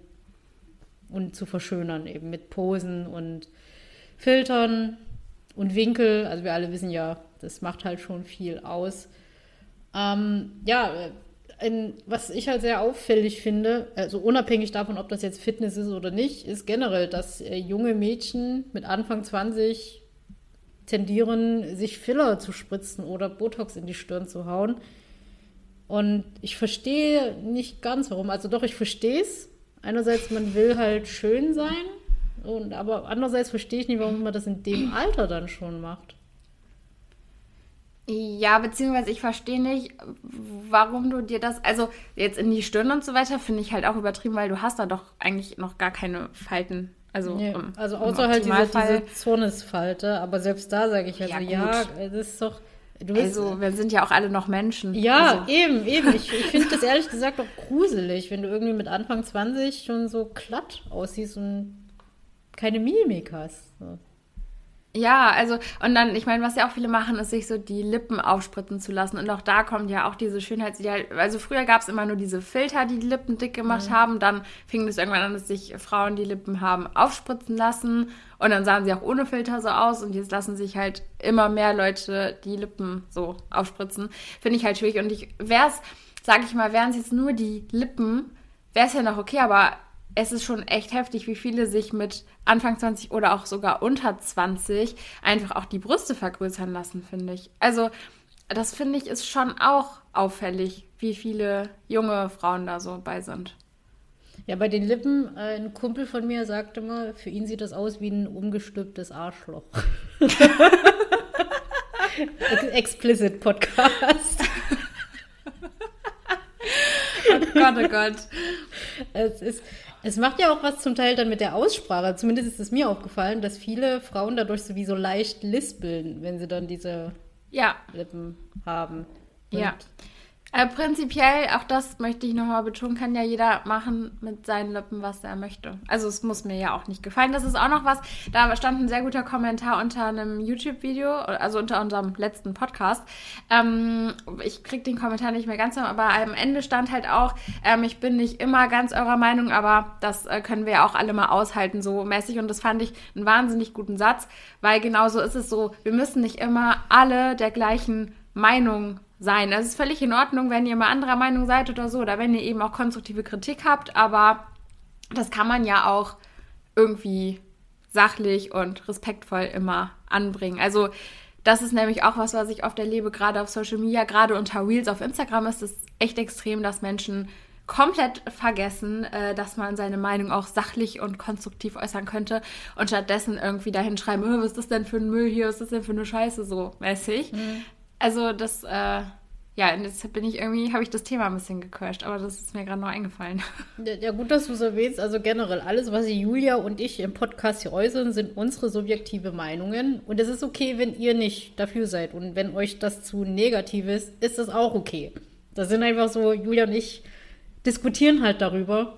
und zu verschönern, eben mit Posen und Filtern und Winkel. Also wir alle wissen ja, das macht halt schon viel aus. Ähm, ja, ein, was ich halt sehr auffällig finde, also unabhängig davon, ob das jetzt Fitness ist oder nicht, ist generell, dass äh, junge Mädchen mit Anfang 20 tendieren, sich Filler zu spritzen oder Botox in die Stirn zu hauen. Und ich verstehe nicht ganz warum. Also doch, ich verstehe es. Einerseits, man will halt schön sein Und, aber andererseits verstehe ich nicht, warum man das in dem Alter dann schon macht. Ja, beziehungsweise ich verstehe nicht, warum du dir das, also jetzt in die Stirn und so weiter, finde ich halt auch übertrieben, weil du hast da doch eigentlich noch gar keine Falten. Also, Nee, im, also im außer halt diese, diese Zornesfalte, aber selbst da sage ich also, Ja, ja, das ist doch. Du bist, Also, wir sind ja auch alle noch Menschen. ja, Also, eben, eben. Ich, ich finde das ehrlich gesagt auch gruselig, wenn du irgendwie mit Anfang 20 schon so glatt aussiehst und keine Mimik hast. So. Ja, also, und dann, ich meine, was ja auch viele machen, ist sich so die Lippen aufspritzen zu lassen. Und auch da kommt ja auch diese Schönheitsideal. Also früher gab es immer nur diese Filter, die die Lippen dick gemacht haben. Dann fing es irgendwann an, dass sich Frauen die Lippen haben aufspritzen lassen. Und dann sahen sie auch ohne Filter so aus. Und jetzt lassen sich halt immer mehr Leute die Lippen so aufspritzen. Finde ich halt schwierig. Und ich wär's, sag ich mal, wären es jetzt nur die Lippen, wäre es ja noch okay, aber es ist schon echt heftig, wie viele sich mit Anfang 20 oder auch sogar unter 20 einfach auch die Brüste vergrößern lassen, finde ich. Also, das finde ich ist schon auch auffällig, wie viele junge Frauen da so bei sind. Ja, bei den Lippen, äh, ein Kumpel von mir sagte mal, für ihn sieht das aus wie ein umgestülptes Arschloch. Ex Explicit Podcast. Oh Gott, oh Gott. Es, ist, es macht ja auch was zum Teil dann mit der Aussprache. Zumindest ist es mir aufgefallen, dass viele Frauen dadurch sowieso leicht lispeln, wenn sie dann diese Ja, Lippen haben. Und ja. Äh, prinzipiell, auch das möchte ich nochmal betonen, kann ja jeder machen mit seinen Lippen, was er möchte. Also es muss mir ja auch nicht gefallen. Das ist auch noch was, da stand ein sehr guter Kommentar unter einem YouTube-Video, also unter unserem letzten Podcast. Ähm, ich krieg den Kommentar nicht mehr ganz, aber am Ende stand halt auch, ähm, ich bin nicht immer ganz eurer Meinung, aber das äh, können wir ja auch alle mal aushalten, so mäßig. Und das fand ich einen wahnsinnig guten Satz, weil genauso ist es so, wir müssen nicht immer alle der gleichen Meinung sein. Es ist völlig in Ordnung, wenn ihr mal anderer Meinung seid oder so, oder wenn ihr eben auch konstruktive Kritik habt, aber das kann man ja auch irgendwie sachlich und respektvoll immer anbringen. Also das ist nämlich auch was, was ich oft erlebe, gerade auf Social Media, gerade unter Reels auf Instagram ist es echt extrem, dass Menschen komplett vergessen, äh, dass man seine Meinung auch sachlich und konstruktiv äußern könnte und stattdessen irgendwie dahin schreiben, "Oh, was ist das denn für ein Müll hier, was ist das denn für eine Scheiße so mäßig. Also das, äh, ja, und jetzt bin ich irgendwie, habe ich das Thema ein bisschen gecrashed, aber das ist mir gerade noch eingefallen. Ja, gut, dass du es erwähnst. Also generell, alles, was Julia und ich im Podcast hier äußern, sind unsere subjektive Meinungen. Und es ist okay, wenn ihr nicht dafür seid. Und wenn euch das zu negativ ist, ist das auch okay. Das sind einfach so, Julia und ich diskutieren halt darüber.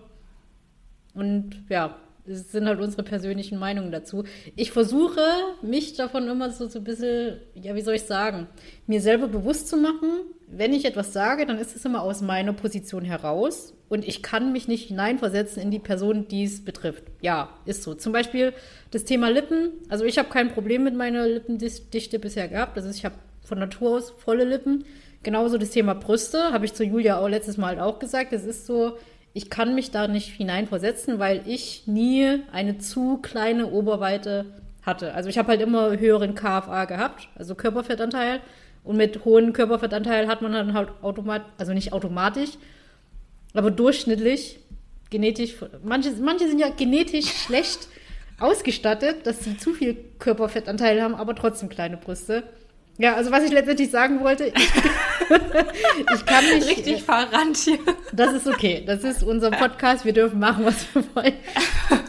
Und ja, es sind halt unsere persönlichen Meinungen dazu. Ich versuche, mich davon immer so, so ein bisschen, ja, wie soll ich sagen, mir selber bewusst zu machen, wenn ich etwas sage, dann ist es immer aus meiner Position heraus und ich kann mich nicht hineinversetzen in die Person, die es betrifft. Ja, ist so. Zum Beispiel das Thema Lippen. Also ich habe kein Problem mit meiner Lippendichte bisher gehabt. Das ist, ich habe von Natur aus volle Lippen. Genauso das Thema Brüste, habe ich zu Julia auch letztes Mal halt auch gesagt. Es ist so, ich kann mich da nicht hineinversetzen, weil ich nie eine zu kleine Oberweite hatte. Also ich habe halt immer höheren KFA gehabt, also Körperfettanteil. Und mit hohem Körperfettanteil hat man dann halt automatisch, also nicht automatisch, aber durchschnittlich, genetisch, manche, manche sind ja genetisch schlecht ausgestattet, dass sie zu viel Körperfettanteil haben, aber trotzdem kleine Brüste. Ja, also was ich letztendlich sagen wollte, ich, ich kann mich. Richtig verrannt hier. Das ist okay. Das ist unser Podcast. Wir dürfen machen, was wir wollen.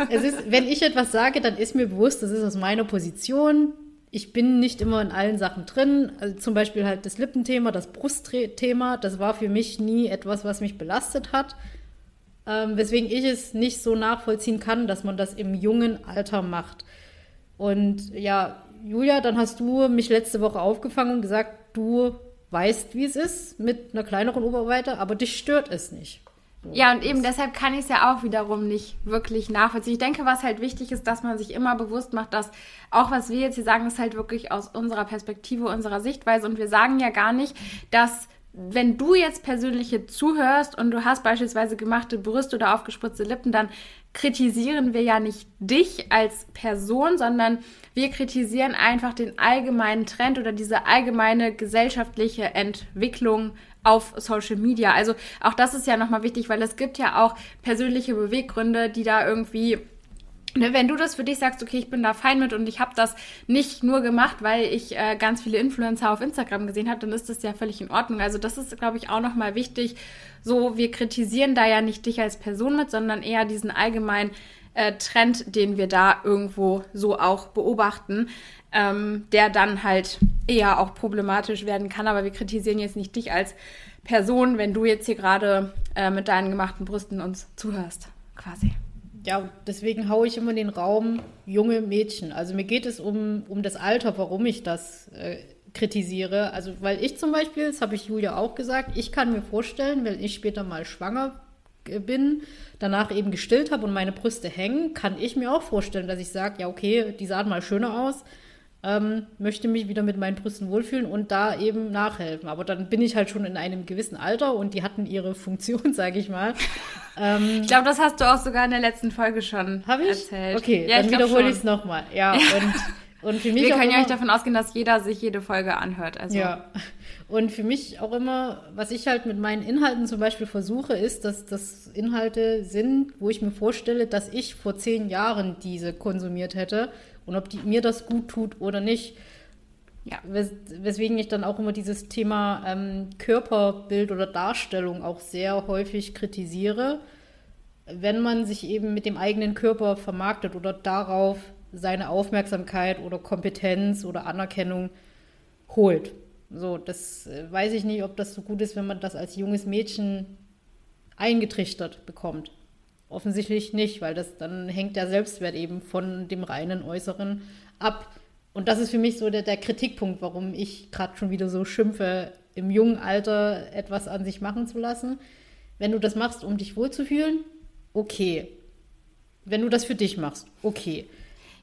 Es ist, wenn ich etwas sage, dann ist mir bewusst, das ist aus meiner Position. Ich bin nicht immer in allen Sachen drin. Also zum Beispiel halt das Lippenthema, das Brustthema. Das war für mich nie etwas, was mich belastet hat. Ähm, weswegen ich es nicht so nachvollziehen kann, dass man das im jungen Alter macht. Und ja, Julia, dann hast du mich letzte Woche aufgefangen und gesagt, du weißt, wie es ist mit einer kleineren Oberweite, aber dich stört es nicht. Ja, und eben deshalb kann ich es ja auch wiederum nicht wirklich nachvollziehen. Ich denke, was halt wichtig ist, dass man sich immer bewusst macht, dass auch was wir jetzt hier sagen, ist halt wirklich aus unserer Perspektive, unserer Sichtweise. Und wir sagen ja gar nicht, dass wenn du jetzt persönlich hier zuhörst und du hast beispielsweise gemachte Brüste oder aufgespritzte Lippen, dann kritisieren wir ja nicht dich als Person, sondern wir kritisieren einfach den allgemeinen Trend oder diese allgemeine gesellschaftliche Entwicklung auf Social Media. Also auch das ist ja nochmal wichtig, weil es gibt ja auch persönliche Beweggründe, die da irgendwie Ne, wenn du das für dich sagst, okay, ich bin da fein mit und ich habe das nicht nur gemacht, weil ich äh, ganz viele Influencer auf Instagram gesehen habe, dann ist das ja völlig in Ordnung. Also das ist, glaube ich, auch nochmal wichtig. So, wir kritisieren da ja nicht dich als Person mit, sondern eher diesen allgemeinen äh, Trend, den wir da irgendwo so auch beobachten, ähm, der dann halt eher auch problematisch werden kann. Aber wir kritisieren jetzt nicht dich als Person, wenn du jetzt hier gerade äh, mit deinen gemachten Brüsten uns zuhörst, quasi ja, deswegen haue ich immer den Raum junge Mädchen. Also mir geht es um, um das Alter, warum ich das äh, kritisiere. Also weil ich zum Beispiel, das habe ich Julia auch gesagt, ich kann mir vorstellen, wenn ich später mal schwanger bin, danach eben gestillt habe und meine Brüste hängen, kann ich mir auch vorstellen, dass ich sage, ja okay, die sahen mal schöner aus, ähm, möchte mich wieder mit meinen Brüsten wohlfühlen und da eben nachhelfen. Aber dann bin ich halt schon in einem gewissen Alter und die hatten ihre Funktion, sage ich mal. Ähm, ich glaube, das hast du auch sogar in der letzten Folge schon ich? erzählt. Okay, ja, dann wiederhole ich es nochmal. Ja, und, und für mich Wir können ja nicht davon ausgehen, dass jeder sich jede Folge anhört. Also. Ja. Und für mich auch immer, was ich halt mit meinen Inhalten zum Beispiel versuche, ist, dass das Inhalte sind, wo ich mir vorstelle, dass ich vor zehn Jahren diese konsumiert hätte und ob die, mir das gut tut oder nicht. Ja. Wes weswegen ich dann auch immer dieses Thema ähm, Körperbild oder Darstellung auch sehr häufig kritisiere, wenn man sich eben mit dem eigenen Körper vermarktet oder darauf seine Aufmerksamkeit oder Kompetenz oder Anerkennung holt. So, das äh, weiß ich nicht, ob das so gut ist, wenn man das als junges Mädchen eingetrichtert bekommt. Offensichtlich nicht, weil das dann hängt der Selbstwert eben von dem reinen Äußeren ab. Und das ist für mich so der, der Kritikpunkt, warum ich gerade schon wieder so schimpfe, im jungen Alter etwas an sich machen zu lassen. Wenn du das machst, um dich wohlzufühlen, okay. Wenn du das für dich machst, okay.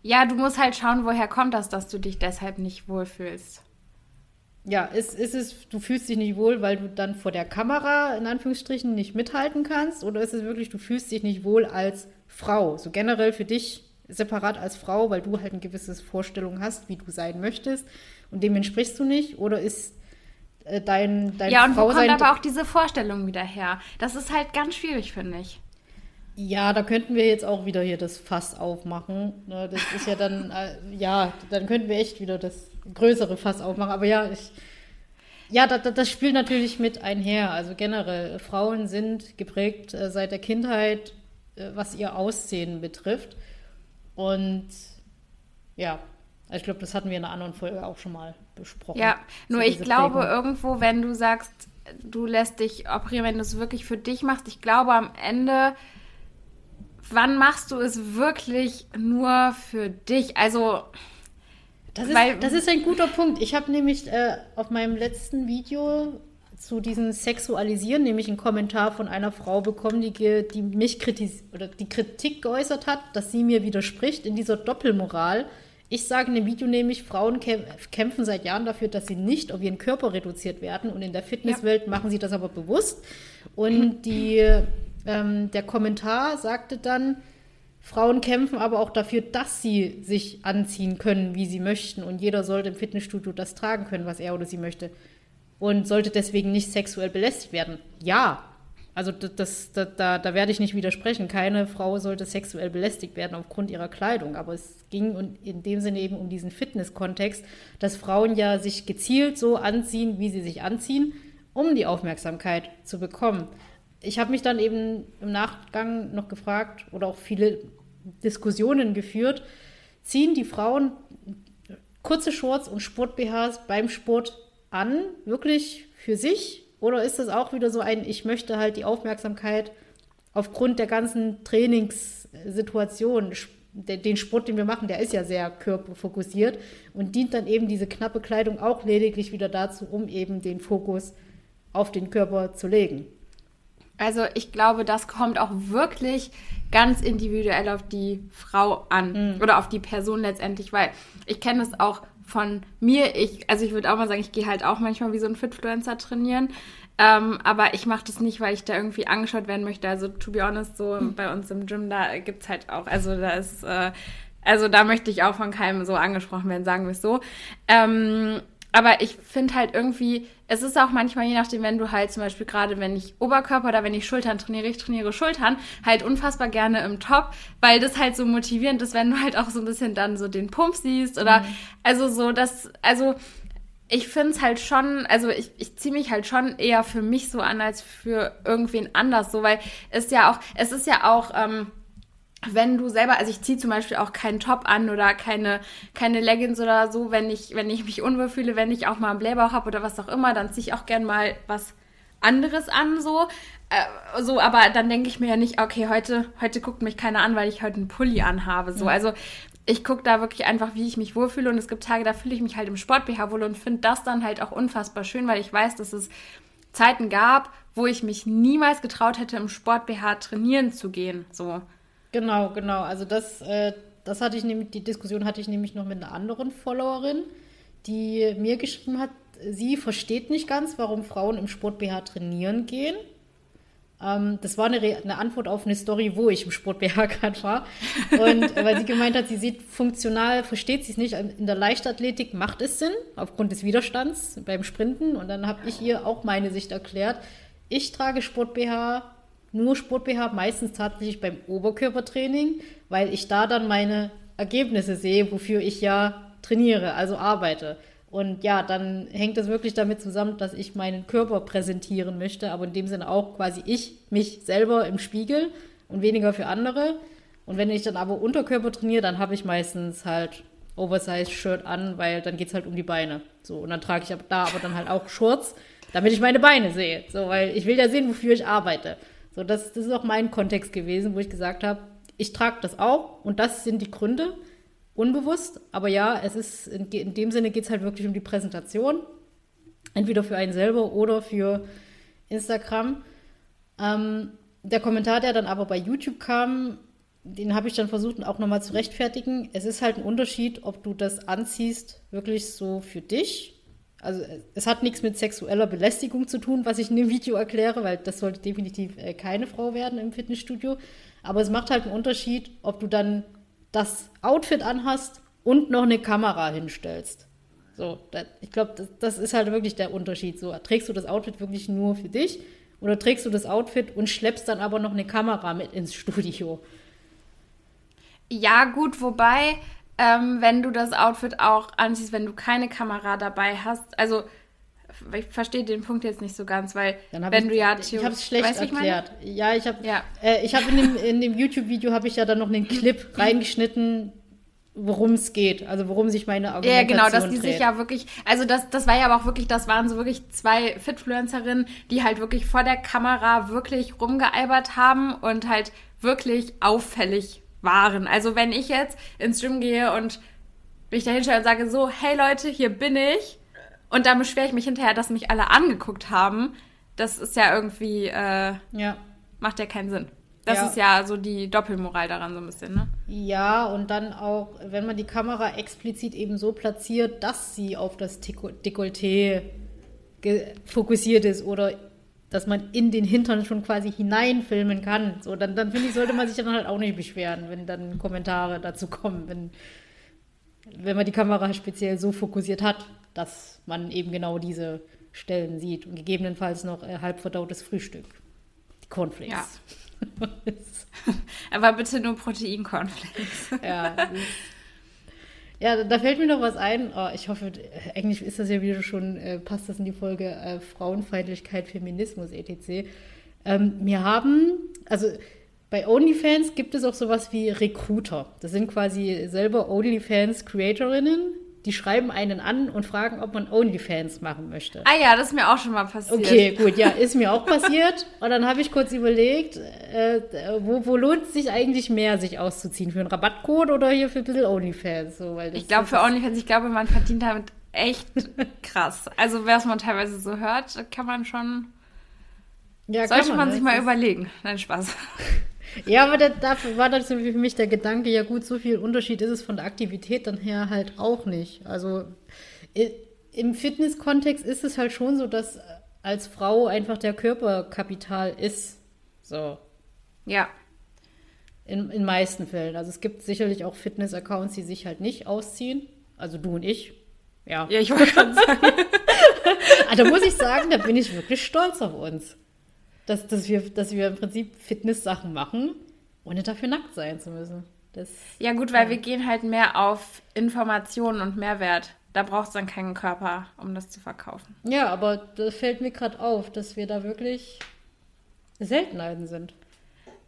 Ja, du musst halt schauen, woher kommt das, dass du dich deshalb nicht wohlfühlst ja, ist, ist es, du fühlst dich nicht wohl, weil du dann vor der Kamera in Anführungsstrichen nicht mithalten kannst? Oder ist es wirklich, du fühlst dich nicht wohl als Frau? So generell für dich separat als Frau, weil du halt eine gewisse Vorstellung hast, wie du sein möchtest und dem entsprichst du nicht? Oder ist äh, dein, dein Ja, und Frau wo kommt aber auch diese Vorstellung wieder her? Das ist halt ganz schwierig, finde ich. Ja, da könnten wir jetzt auch wieder hier das Fass aufmachen. Ne, das ist ja dann, äh, ja, dann könnten wir echt wieder das größere Fass aufmachen. Aber ja, ich, ja, das, das spielt natürlich mit einher. Also generell, Frauen sind geprägt äh, seit der Kindheit, äh, was ihr Aussehen betrifft. Und ja, ich glaube, das hatten wir in einer anderen Folge auch schon mal besprochen. Ja, nur ich glaube Prägung. irgendwo, wenn du sagst, du lässt dich operieren, wenn du es wirklich für dich machst, ich glaube am Ende wann machst du es wirklich nur für dich? Also. Das ist, weil, das ist ein guter Punkt. Ich habe nämlich äh, auf meinem letzten Video zu diesem Sexualisieren nämlich einen Kommentar von einer Frau bekommen, die, die mich kritis oder die Kritik geäußert hat, dass sie mir widerspricht in dieser Doppelmoral. Ich sage in dem Video nämlich, Frauen kämpfen seit Jahren dafür, dass sie nicht auf ihren Körper reduziert werden und in der Fitnesswelt ja. machen sie das aber bewusst. Und die ähm, der Kommentar sagte dann, Frauen kämpfen aber auch dafür, dass sie sich anziehen können, wie sie möchten. Und jeder sollte im Fitnessstudio das tragen können, was er oder sie möchte. Und sollte deswegen nicht sexuell belästigt werden. Ja. Also das, das, da, da werde ich nicht widersprechen. Keine Frau sollte sexuell belästigt werden aufgrund ihrer Kleidung. Aber es ging in dem Sinne eben um diesen Fitness-Kontext, dass Frauen ja sich gezielt so anziehen, wie sie sich anziehen, um die Aufmerksamkeit zu bekommen ich habe mich dann eben im Nachgang noch gefragt oder auch viele Diskussionen geführt, ziehen die Frauen kurze Shorts und Sport-BHs beim Sport an, wirklich für sich? Oder ist das auch wieder so ein, ich möchte halt die Aufmerksamkeit aufgrund der ganzen Trainingssituation, den Sport, den wir machen, der ist ja sehr körperfokussiert und dient dann eben diese knappe Kleidung auch lediglich wieder dazu, um eben den Fokus auf den Körper zu legen. Also ich glaube, das kommt auch wirklich ganz individuell auf die Frau an mhm. oder auf die Person letztendlich, weil ich kenne es auch von mir. Ich, also ich würde auch mal sagen, ich gehe halt auch manchmal wie so ein Fitfluencer trainieren. Ähm, aber ich mache das nicht, weil ich da irgendwie angeschaut werden möchte. Also to be honest, so mhm. bei uns im Gym, da gibt es halt auch, also da ist, äh, also da möchte ich auch von keinem so angesprochen werden, sagen wir es so. Ähm, aber ich finde halt irgendwie, es ist auch manchmal, je nachdem, wenn du halt zum Beispiel gerade, wenn ich Oberkörper oder wenn ich Schultern trainiere, ich trainiere Schultern, halt unfassbar gerne im Top, weil das halt so motivierend ist, wenn du halt auch so ein bisschen dann so den Pump siehst oder, mhm. also so, das, also, ich finde es halt schon, also ich, ich ziehe mich halt schon eher für mich so an als für irgendwen anders, so, weil es ja auch, es ist ja auch, ähm, wenn du selber, also ich ziehe zum Beispiel auch keinen Top an oder keine, keine Leggings oder so, wenn ich, wenn ich mich unwohl fühle, wenn ich auch mal einen Blähbauch habe oder was auch immer, dann ziehe ich auch gern mal was anderes an, so. Äh, so, aber dann denke ich mir ja nicht, okay, heute, heute guckt mich keiner an, weil ich heute einen Pulli anhabe. So, mhm. also ich gucke da wirklich einfach, wie ich mich wohlfühle. Und es gibt Tage, da fühle ich mich halt im Sport-BH wohl und finde das dann halt auch unfassbar schön, weil ich weiß, dass es Zeiten gab, wo ich mich niemals getraut hätte, im Sport-BH trainieren zu gehen. So. Genau, genau. Also das, äh, das hatte ich nämlich, die Diskussion hatte ich nämlich noch mit einer anderen Followerin, die mir geschrieben hat, sie versteht nicht ganz, warum Frauen im Sport BH trainieren gehen. Ähm, das war eine, eine, Antwort auf eine Story, wo ich im Sport BH gerade war. Und weil sie gemeint hat, sie sieht funktional, versteht sie es nicht. In der Leichtathletik macht es Sinn, aufgrund des Widerstands beim Sprinten. Und dann habe ich ihr auch meine Sicht erklärt. Ich trage Sport BH nur Sport-BH, meistens tatsächlich beim Oberkörpertraining, weil ich da dann meine Ergebnisse sehe, wofür ich ja trainiere, also arbeite. Und ja, dann hängt das wirklich damit zusammen, dass ich meinen Körper präsentieren möchte, aber in dem Sinne auch quasi ich, mich selber im Spiegel und weniger für andere. Und wenn ich dann aber Unterkörper trainiere, dann habe ich meistens halt Oversize-Shirt an, weil dann geht es halt um die Beine. So, und dann trage ich da aber dann halt auch Shorts, damit ich meine Beine sehe. So, weil ich will ja sehen, wofür ich arbeite. So, das, das ist auch mein Kontext gewesen, wo ich gesagt habe, ich trage das auch und das sind die Gründe, unbewusst, aber ja, es ist in, in dem Sinne geht es halt wirklich um die Präsentation, entweder für einen selber oder für Instagram. Ähm, der Kommentar, der dann aber bei YouTube kam, den habe ich dann versucht auch nochmal zu rechtfertigen. Es ist halt ein Unterschied, ob du das anziehst, wirklich so für dich also es hat nichts mit sexueller Belästigung zu tun, was ich in dem Video erkläre, weil das sollte definitiv äh, keine Frau werden im Fitnessstudio. Aber es macht halt einen Unterschied, ob du dann das Outfit anhast und noch eine Kamera hinstellst. So, das, ich glaube, das, das, ist halt wirklich der Unterschied. So, trägst du das Outfit wirklich nur für dich oder trägst du das Outfit und schleppst dann aber noch eine Kamera mit ins Studio? Ja, gut, wobei ähm, wenn du das Outfit auch anziehst, wenn du keine Kamera dabei hast. Also ich verstehe den Punkt jetzt nicht so ganz, weil wenn ich, du ja ich habe es schlecht weißt, erklärt. Ich ja, ich habe ja. äh, ich habe in dem, in dem YouTube-Video habe ich ja dann noch einen Clip reingeschnitten, worum es geht, also worum sich meine Argumentation Ja, genau, dass die dreht. sich ja wirklich, also das, das war ja aber auch wirklich, das waren so wirklich zwei Fitfluencerinnen, die halt wirklich vor der Kamera wirklich rumgealbert haben und halt wirklich auffällig waren. Also wenn ich jetzt ins Gym gehe und mich da hinstelle und sage so, hey Leute, hier bin ich. Und dann beschwere ich mich hinterher, dass mich alle angeguckt haben. Das ist ja irgendwie, äh, ja. macht ja keinen Sinn. Das ja. ist ja so die Doppelmoral daran so ein bisschen, ne? Ja, und dann auch, wenn man die Kamera explizit eben so platziert, dass sie auf das Dekolleté fokussiert ist oder dass man in den Hintern schon quasi hineinfilmen kann. So, dann, dann finde ich, sollte man sich dann halt auch nicht beschweren, wenn dann Kommentare dazu kommen, wenn, wenn man die Kamera speziell so fokussiert hat, dass man eben genau diese Stellen sieht und gegebenenfalls noch äh, halb verdautes Frühstück. Die Cornflakes. Ja. Aber bitte nur Protein-Cornflakes. ja. Ja, da fällt mir noch was ein. Oh, ich hoffe, eigentlich ist das ja wieder schon, äh, passt das in die Folge äh, Frauenfeindlichkeit, Feminismus, etc. Ähm, wir haben, also bei OnlyFans gibt es auch sowas wie Recruiter. Das sind quasi selber OnlyFans-Creatorinnen, die schreiben einen an und fragen, ob man OnlyFans machen möchte. Ah ja, das ist mir auch schon mal passiert. Okay, gut, ja, ist mir auch passiert. Und dann habe ich kurz überlegt, äh, wo, wo lohnt es sich eigentlich mehr, sich auszuziehen? Für einen Rabattcode oder hier für ein bisschen OnlyFans? So, weil ich glaube, für OnlyFans, ich glaube, man verdient damit echt krass. Also, was man teilweise so hört, kann man schon. Ja, sollte man, man ne? sich mal überlegen. Nein, Spaß. Ja, aber da, da war dann für mich der Gedanke, ja gut, so viel Unterschied ist es von der Aktivität dann her halt auch nicht. Also im Fitness-Kontext ist es halt schon so, dass als Frau einfach der Körperkapital ist. So. Ja. In, in meisten Fällen. Also es gibt sicherlich auch Fitness-Accounts, die sich halt nicht ausziehen. Also du und ich. Ja. Ja, ich wollte schon sagen. ah, da muss ich sagen, da bin ich wirklich stolz auf uns. Dass, dass, wir, dass wir im Prinzip Fitness-Sachen machen, ohne dafür nackt sein zu müssen. Das, ja, gut, weil ja. wir gehen halt mehr auf Informationen und Mehrwert. Da braucht es dann keinen Körper, um das zu verkaufen. Ja, aber das fällt mir gerade auf, dass wir da wirklich Seltenheiten sind.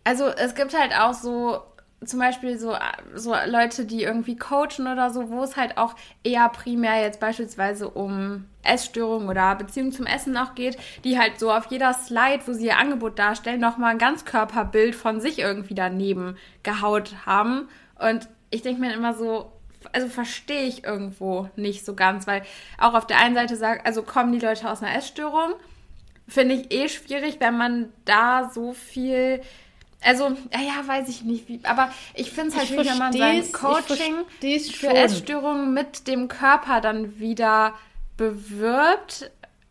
Also es gibt halt auch so zum Beispiel so, so Leute, die irgendwie coachen oder so, wo es halt auch eher primär jetzt beispielsweise um Essstörungen oder Beziehungen zum Essen auch geht, die halt so auf jeder Slide, wo sie ihr Angebot darstellen, nochmal ein Ganzkörperbild von sich irgendwie daneben gehaut haben. Und ich denke mir immer so, also verstehe ich irgendwo nicht so ganz, weil auch auf der einen Seite sagt, also kommen die Leute aus einer Essstörung, finde ich eh schwierig, wenn man da so viel also, ja, weiß ich nicht, wie, aber ich finde es halt schwierig, wenn man sein Coaching für Essstörungen mit dem Körper dann wieder bewirbt.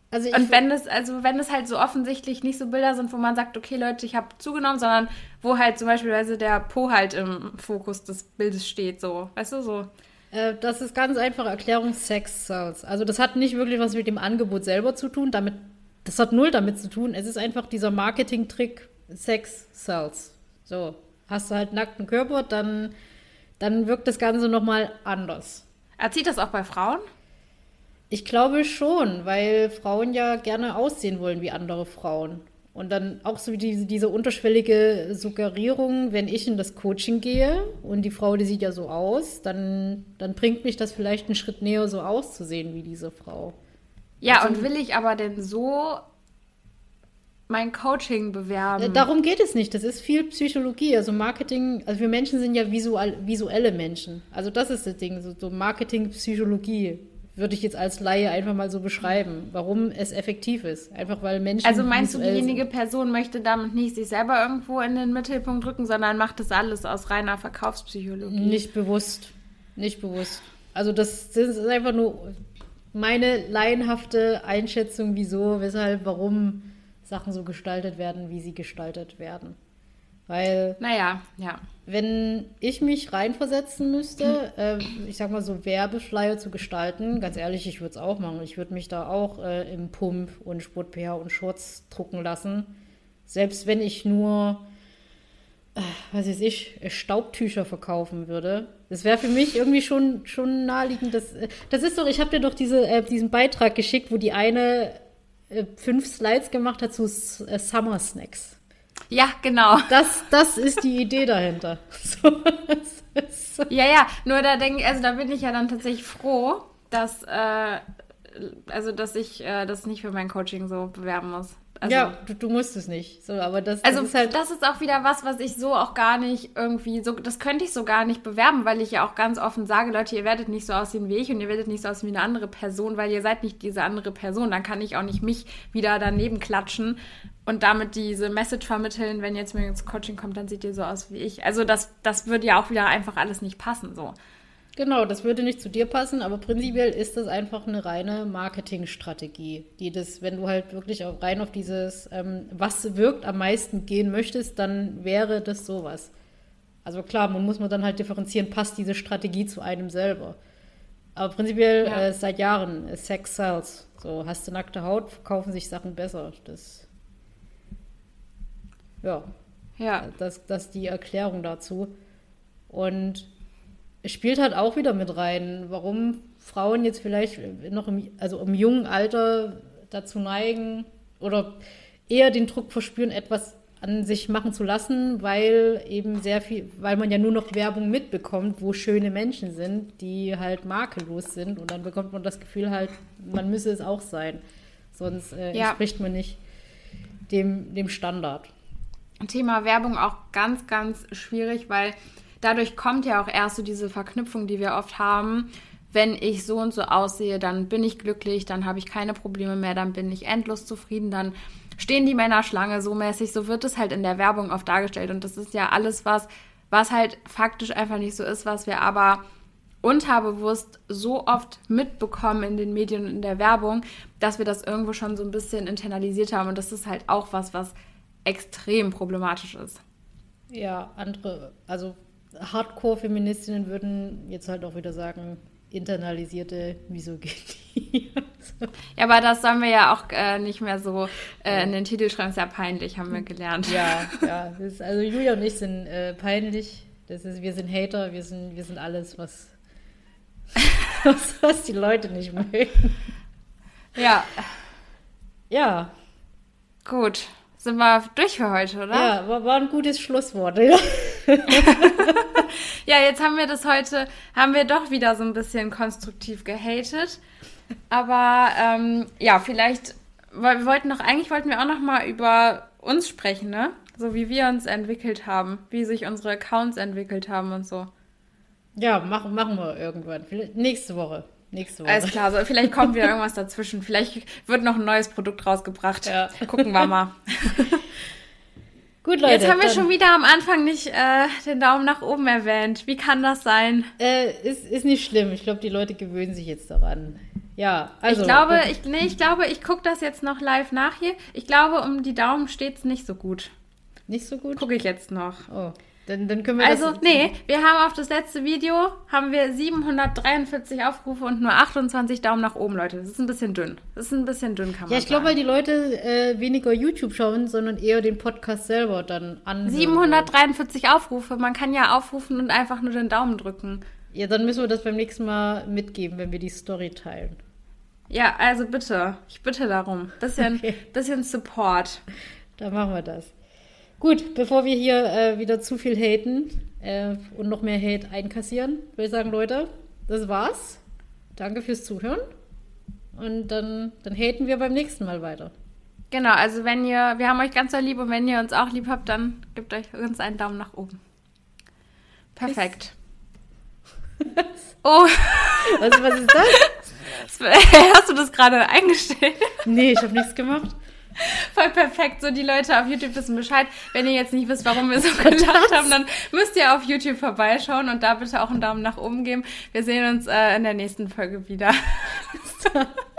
Also und wenn es, also wenn es halt so offensichtlich nicht so Bilder sind, wo man sagt, okay Leute, ich habe zugenommen, sondern wo halt zum Beispiel der Po halt im Fokus des Bildes steht, so, weißt du, so. Äh, das ist ganz einfache Erklärung Sex Cells. Also das hat nicht wirklich was mit dem Angebot selber zu tun, damit, das hat null damit zu tun. Es ist einfach dieser Marketing-Trick, Sex sells. So, hast du halt nackten Körper, dann, dann wirkt das Ganze nochmal anders. Erzieht das auch bei Frauen? Ich glaube schon, weil Frauen ja gerne aussehen wollen wie andere Frauen. Und dann auch so diese, diese unterschwellige Suggerierung, wenn ich in das Coaching gehe und die Frau, die sieht ja so aus, dann, dann bringt mich das vielleicht einen Schritt näher, so auszusehen wie diese Frau. Ja, also, und will ich aber denn so mein Coaching bewerben. Äh, darum geht es nicht. Das ist viel Psychologie. Also Marketing, also wir Menschen sind ja visual, visuelle Menschen. Also das ist das Ding. So, so Marketing, Psychologie würde ich jetzt als Laie einfach mal so beschreiben, warum es effektiv ist. Einfach weil Menschen. Also meinst du, diejenige sind. Person möchte damit nicht sich selber irgendwo in den Mittelpunkt drücken, sondern macht das alles aus reiner Verkaufspsychologie? Nicht bewusst. Nicht bewusst. Also das ist einfach nur meine laienhafte Einschätzung, wieso, weshalb, warum Sachen so gestaltet werden, wie sie gestaltet werden. Weil, naja, ja. Wenn ich mich reinversetzen müsste, äh, ich sag mal so Werbeschleier zu gestalten, ganz ehrlich, ich würde es auch machen. Ich würde mich da auch äh, im Pump und Sport-PH und Shorts drucken lassen. Selbst wenn ich nur, äh, was weiß ich, Staubtücher verkaufen würde. Das wäre für mich irgendwie schon, schon naheliegend. Das, äh, das ist doch, ich habe dir doch diese, äh, diesen Beitrag geschickt, wo die eine äh, fünf Slides gemacht hat zu äh, Summer Snacks. Ja, genau. Das, das ist die Idee dahinter. So, ja, ja, nur da denke also da bin ich ja dann tatsächlich froh, dass, äh, also dass ich äh, das nicht für mein Coaching so bewerben muss. Also, ja, du, du, musst es nicht. So, aber das, also das ist halt. Das ist auch wieder was, was ich so auch gar nicht irgendwie so. Das könnte ich so gar nicht bewerben, weil ich ja auch ganz offen sage, Leute, ihr werdet nicht so aussehen wie ich und ihr werdet nicht so aussehen wie eine andere Person, weil ihr seid nicht diese andere Person. Dann kann ich auch nicht mich wieder daneben klatschen und damit diese Message vermitteln, wenn jetzt mir ins Coaching kommt, dann seht ihr so aus wie ich. Also das, das würde ja auch wieder einfach alles nicht passen so. Genau, das würde nicht zu dir passen, aber prinzipiell ist das einfach eine reine Marketingstrategie, die das, wenn du halt wirklich auch rein auf dieses, ähm, was wirkt am meisten gehen möchtest, dann wäre das sowas. Also klar, man muss man dann halt differenzieren, passt diese Strategie zu einem selber. Aber prinzipiell ja. äh, seit Jahren, äh, Sex sells. So, hast du nackte Haut, verkaufen sich Sachen besser. Das, ja. Ja. Das, das ist die Erklärung dazu. Und spielt halt auch wieder mit rein, warum Frauen jetzt vielleicht noch im, also im jungen Alter dazu neigen oder eher den Druck verspüren, etwas an sich machen zu lassen, weil eben sehr viel, weil man ja nur noch Werbung mitbekommt, wo schöne Menschen sind, die halt makellos sind und dann bekommt man das Gefühl halt, man müsse es auch sein. Sonst äh, ja. entspricht man nicht dem, dem Standard. Thema Werbung auch ganz, ganz schwierig, weil dadurch kommt ja auch erst so diese Verknüpfung, die wir oft haben. Wenn ich so und so aussehe, dann bin ich glücklich, dann habe ich keine Probleme mehr, dann bin ich endlos zufrieden, dann stehen die Männer Schlange so mäßig. So wird es halt in der Werbung oft dargestellt. Und das ist ja alles was, was halt faktisch einfach nicht so ist, was wir aber unterbewusst so oft mitbekommen in den Medien und in der Werbung, dass wir das irgendwo schon so ein bisschen internalisiert haben. Und das ist halt auch was, was extrem problematisch ist. Ja, andere, also Hardcore-Feministinnen würden jetzt halt auch wieder sagen, internalisierte Misogynie. Ja, aber das sollen wir ja auch äh, nicht mehr so äh, in den Titel schreiben. Ist ja peinlich, haben wir gelernt. Ja, ja. Ist, also Julia und ich sind äh, peinlich. Das ist, wir sind Hater, wir sind, wir sind alles, was, was, was die Leute nicht mögen. Ja. Ja. Gut. Sind wir durch für heute, oder? Ja, war, war ein gutes Schlusswort. Ja. ja, jetzt haben wir das heute, haben wir doch wieder so ein bisschen konstruktiv gehatet. Aber ähm, ja, vielleicht, wir wollten noch, eigentlich wollten wir auch noch mal über uns sprechen, ne? So wie wir uns entwickelt haben, wie sich unsere Accounts entwickelt haben und so. Ja, machen, machen wir irgendwann. Vielleicht nächste Woche. Nächste Woche. Alles klar, so, vielleicht kommt wieder irgendwas dazwischen. Vielleicht wird noch ein neues Produkt rausgebracht. Ja. Gucken wir mal. Gut, Leute. Jetzt haben wir schon wieder am Anfang nicht äh, den Daumen nach oben erwähnt. Wie kann das sein? Äh, ist, ist nicht schlimm. Ich glaube, die Leute gewöhnen sich jetzt daran. Ja, also. Ich glaube, ich, nee, ich glaube, ich gucke das jetzt noch live nach hier. Ich glaube, um die Daumen steht es nicht so gut. Nicht so gut? Gucke ich jetzt noch. Oh. Dann, dann können wir also, nee, wir haben auf das letzte Video haben wir 743 Aufrufe und nur 28 Daumen nach oben, Leute. Das ist ein bisschen dünn. Das ist ein bisschen dünn, kann man Ja, ich glaube, weil die Leute äh, weniger YouTube schauen, sondern eher den Podcast selber dann an. 743 Aufrufe. Man kann ja aufrufen und einfach nur den Daumen drücken. Ja, dann müssen wir das beim nächsten Mal mitgeben, wenn wir die Story teilen. Ja, also bitte. Ich bitte darum. Bisschen, okay. bisschen Support. Dann machen wir das. Gut, bevor wir hier äh, wieder zu viel haten äh, und noch mehr Hate einkassieren, würde ich sagen, Leute, das war's. Danke fürs Zuhören. Und dann, dann haten wir beim nächsten Mal weiter. Genau, also wenn ihr, wir haben euch ganz so lieb und wenn ihr uns auch lieb habt, dann gebt euch uns einen Daumen nach oben. Perfekt. oh. Was, was ist das? Hast du das gerade eingestellt? Nee, ich habe nichts gemacht. Voll perfekt. So, die Leute auf YouTube wissen Bescheid. Wenn ihr jetzt nicht wisst, warum wir so gedacht haben, dann müsst ihr auf YouTube vorbeischauen und da bitte auch einen Daumen nach oben geben. Wir sehen uns äh, in der nächsten Folge wieder.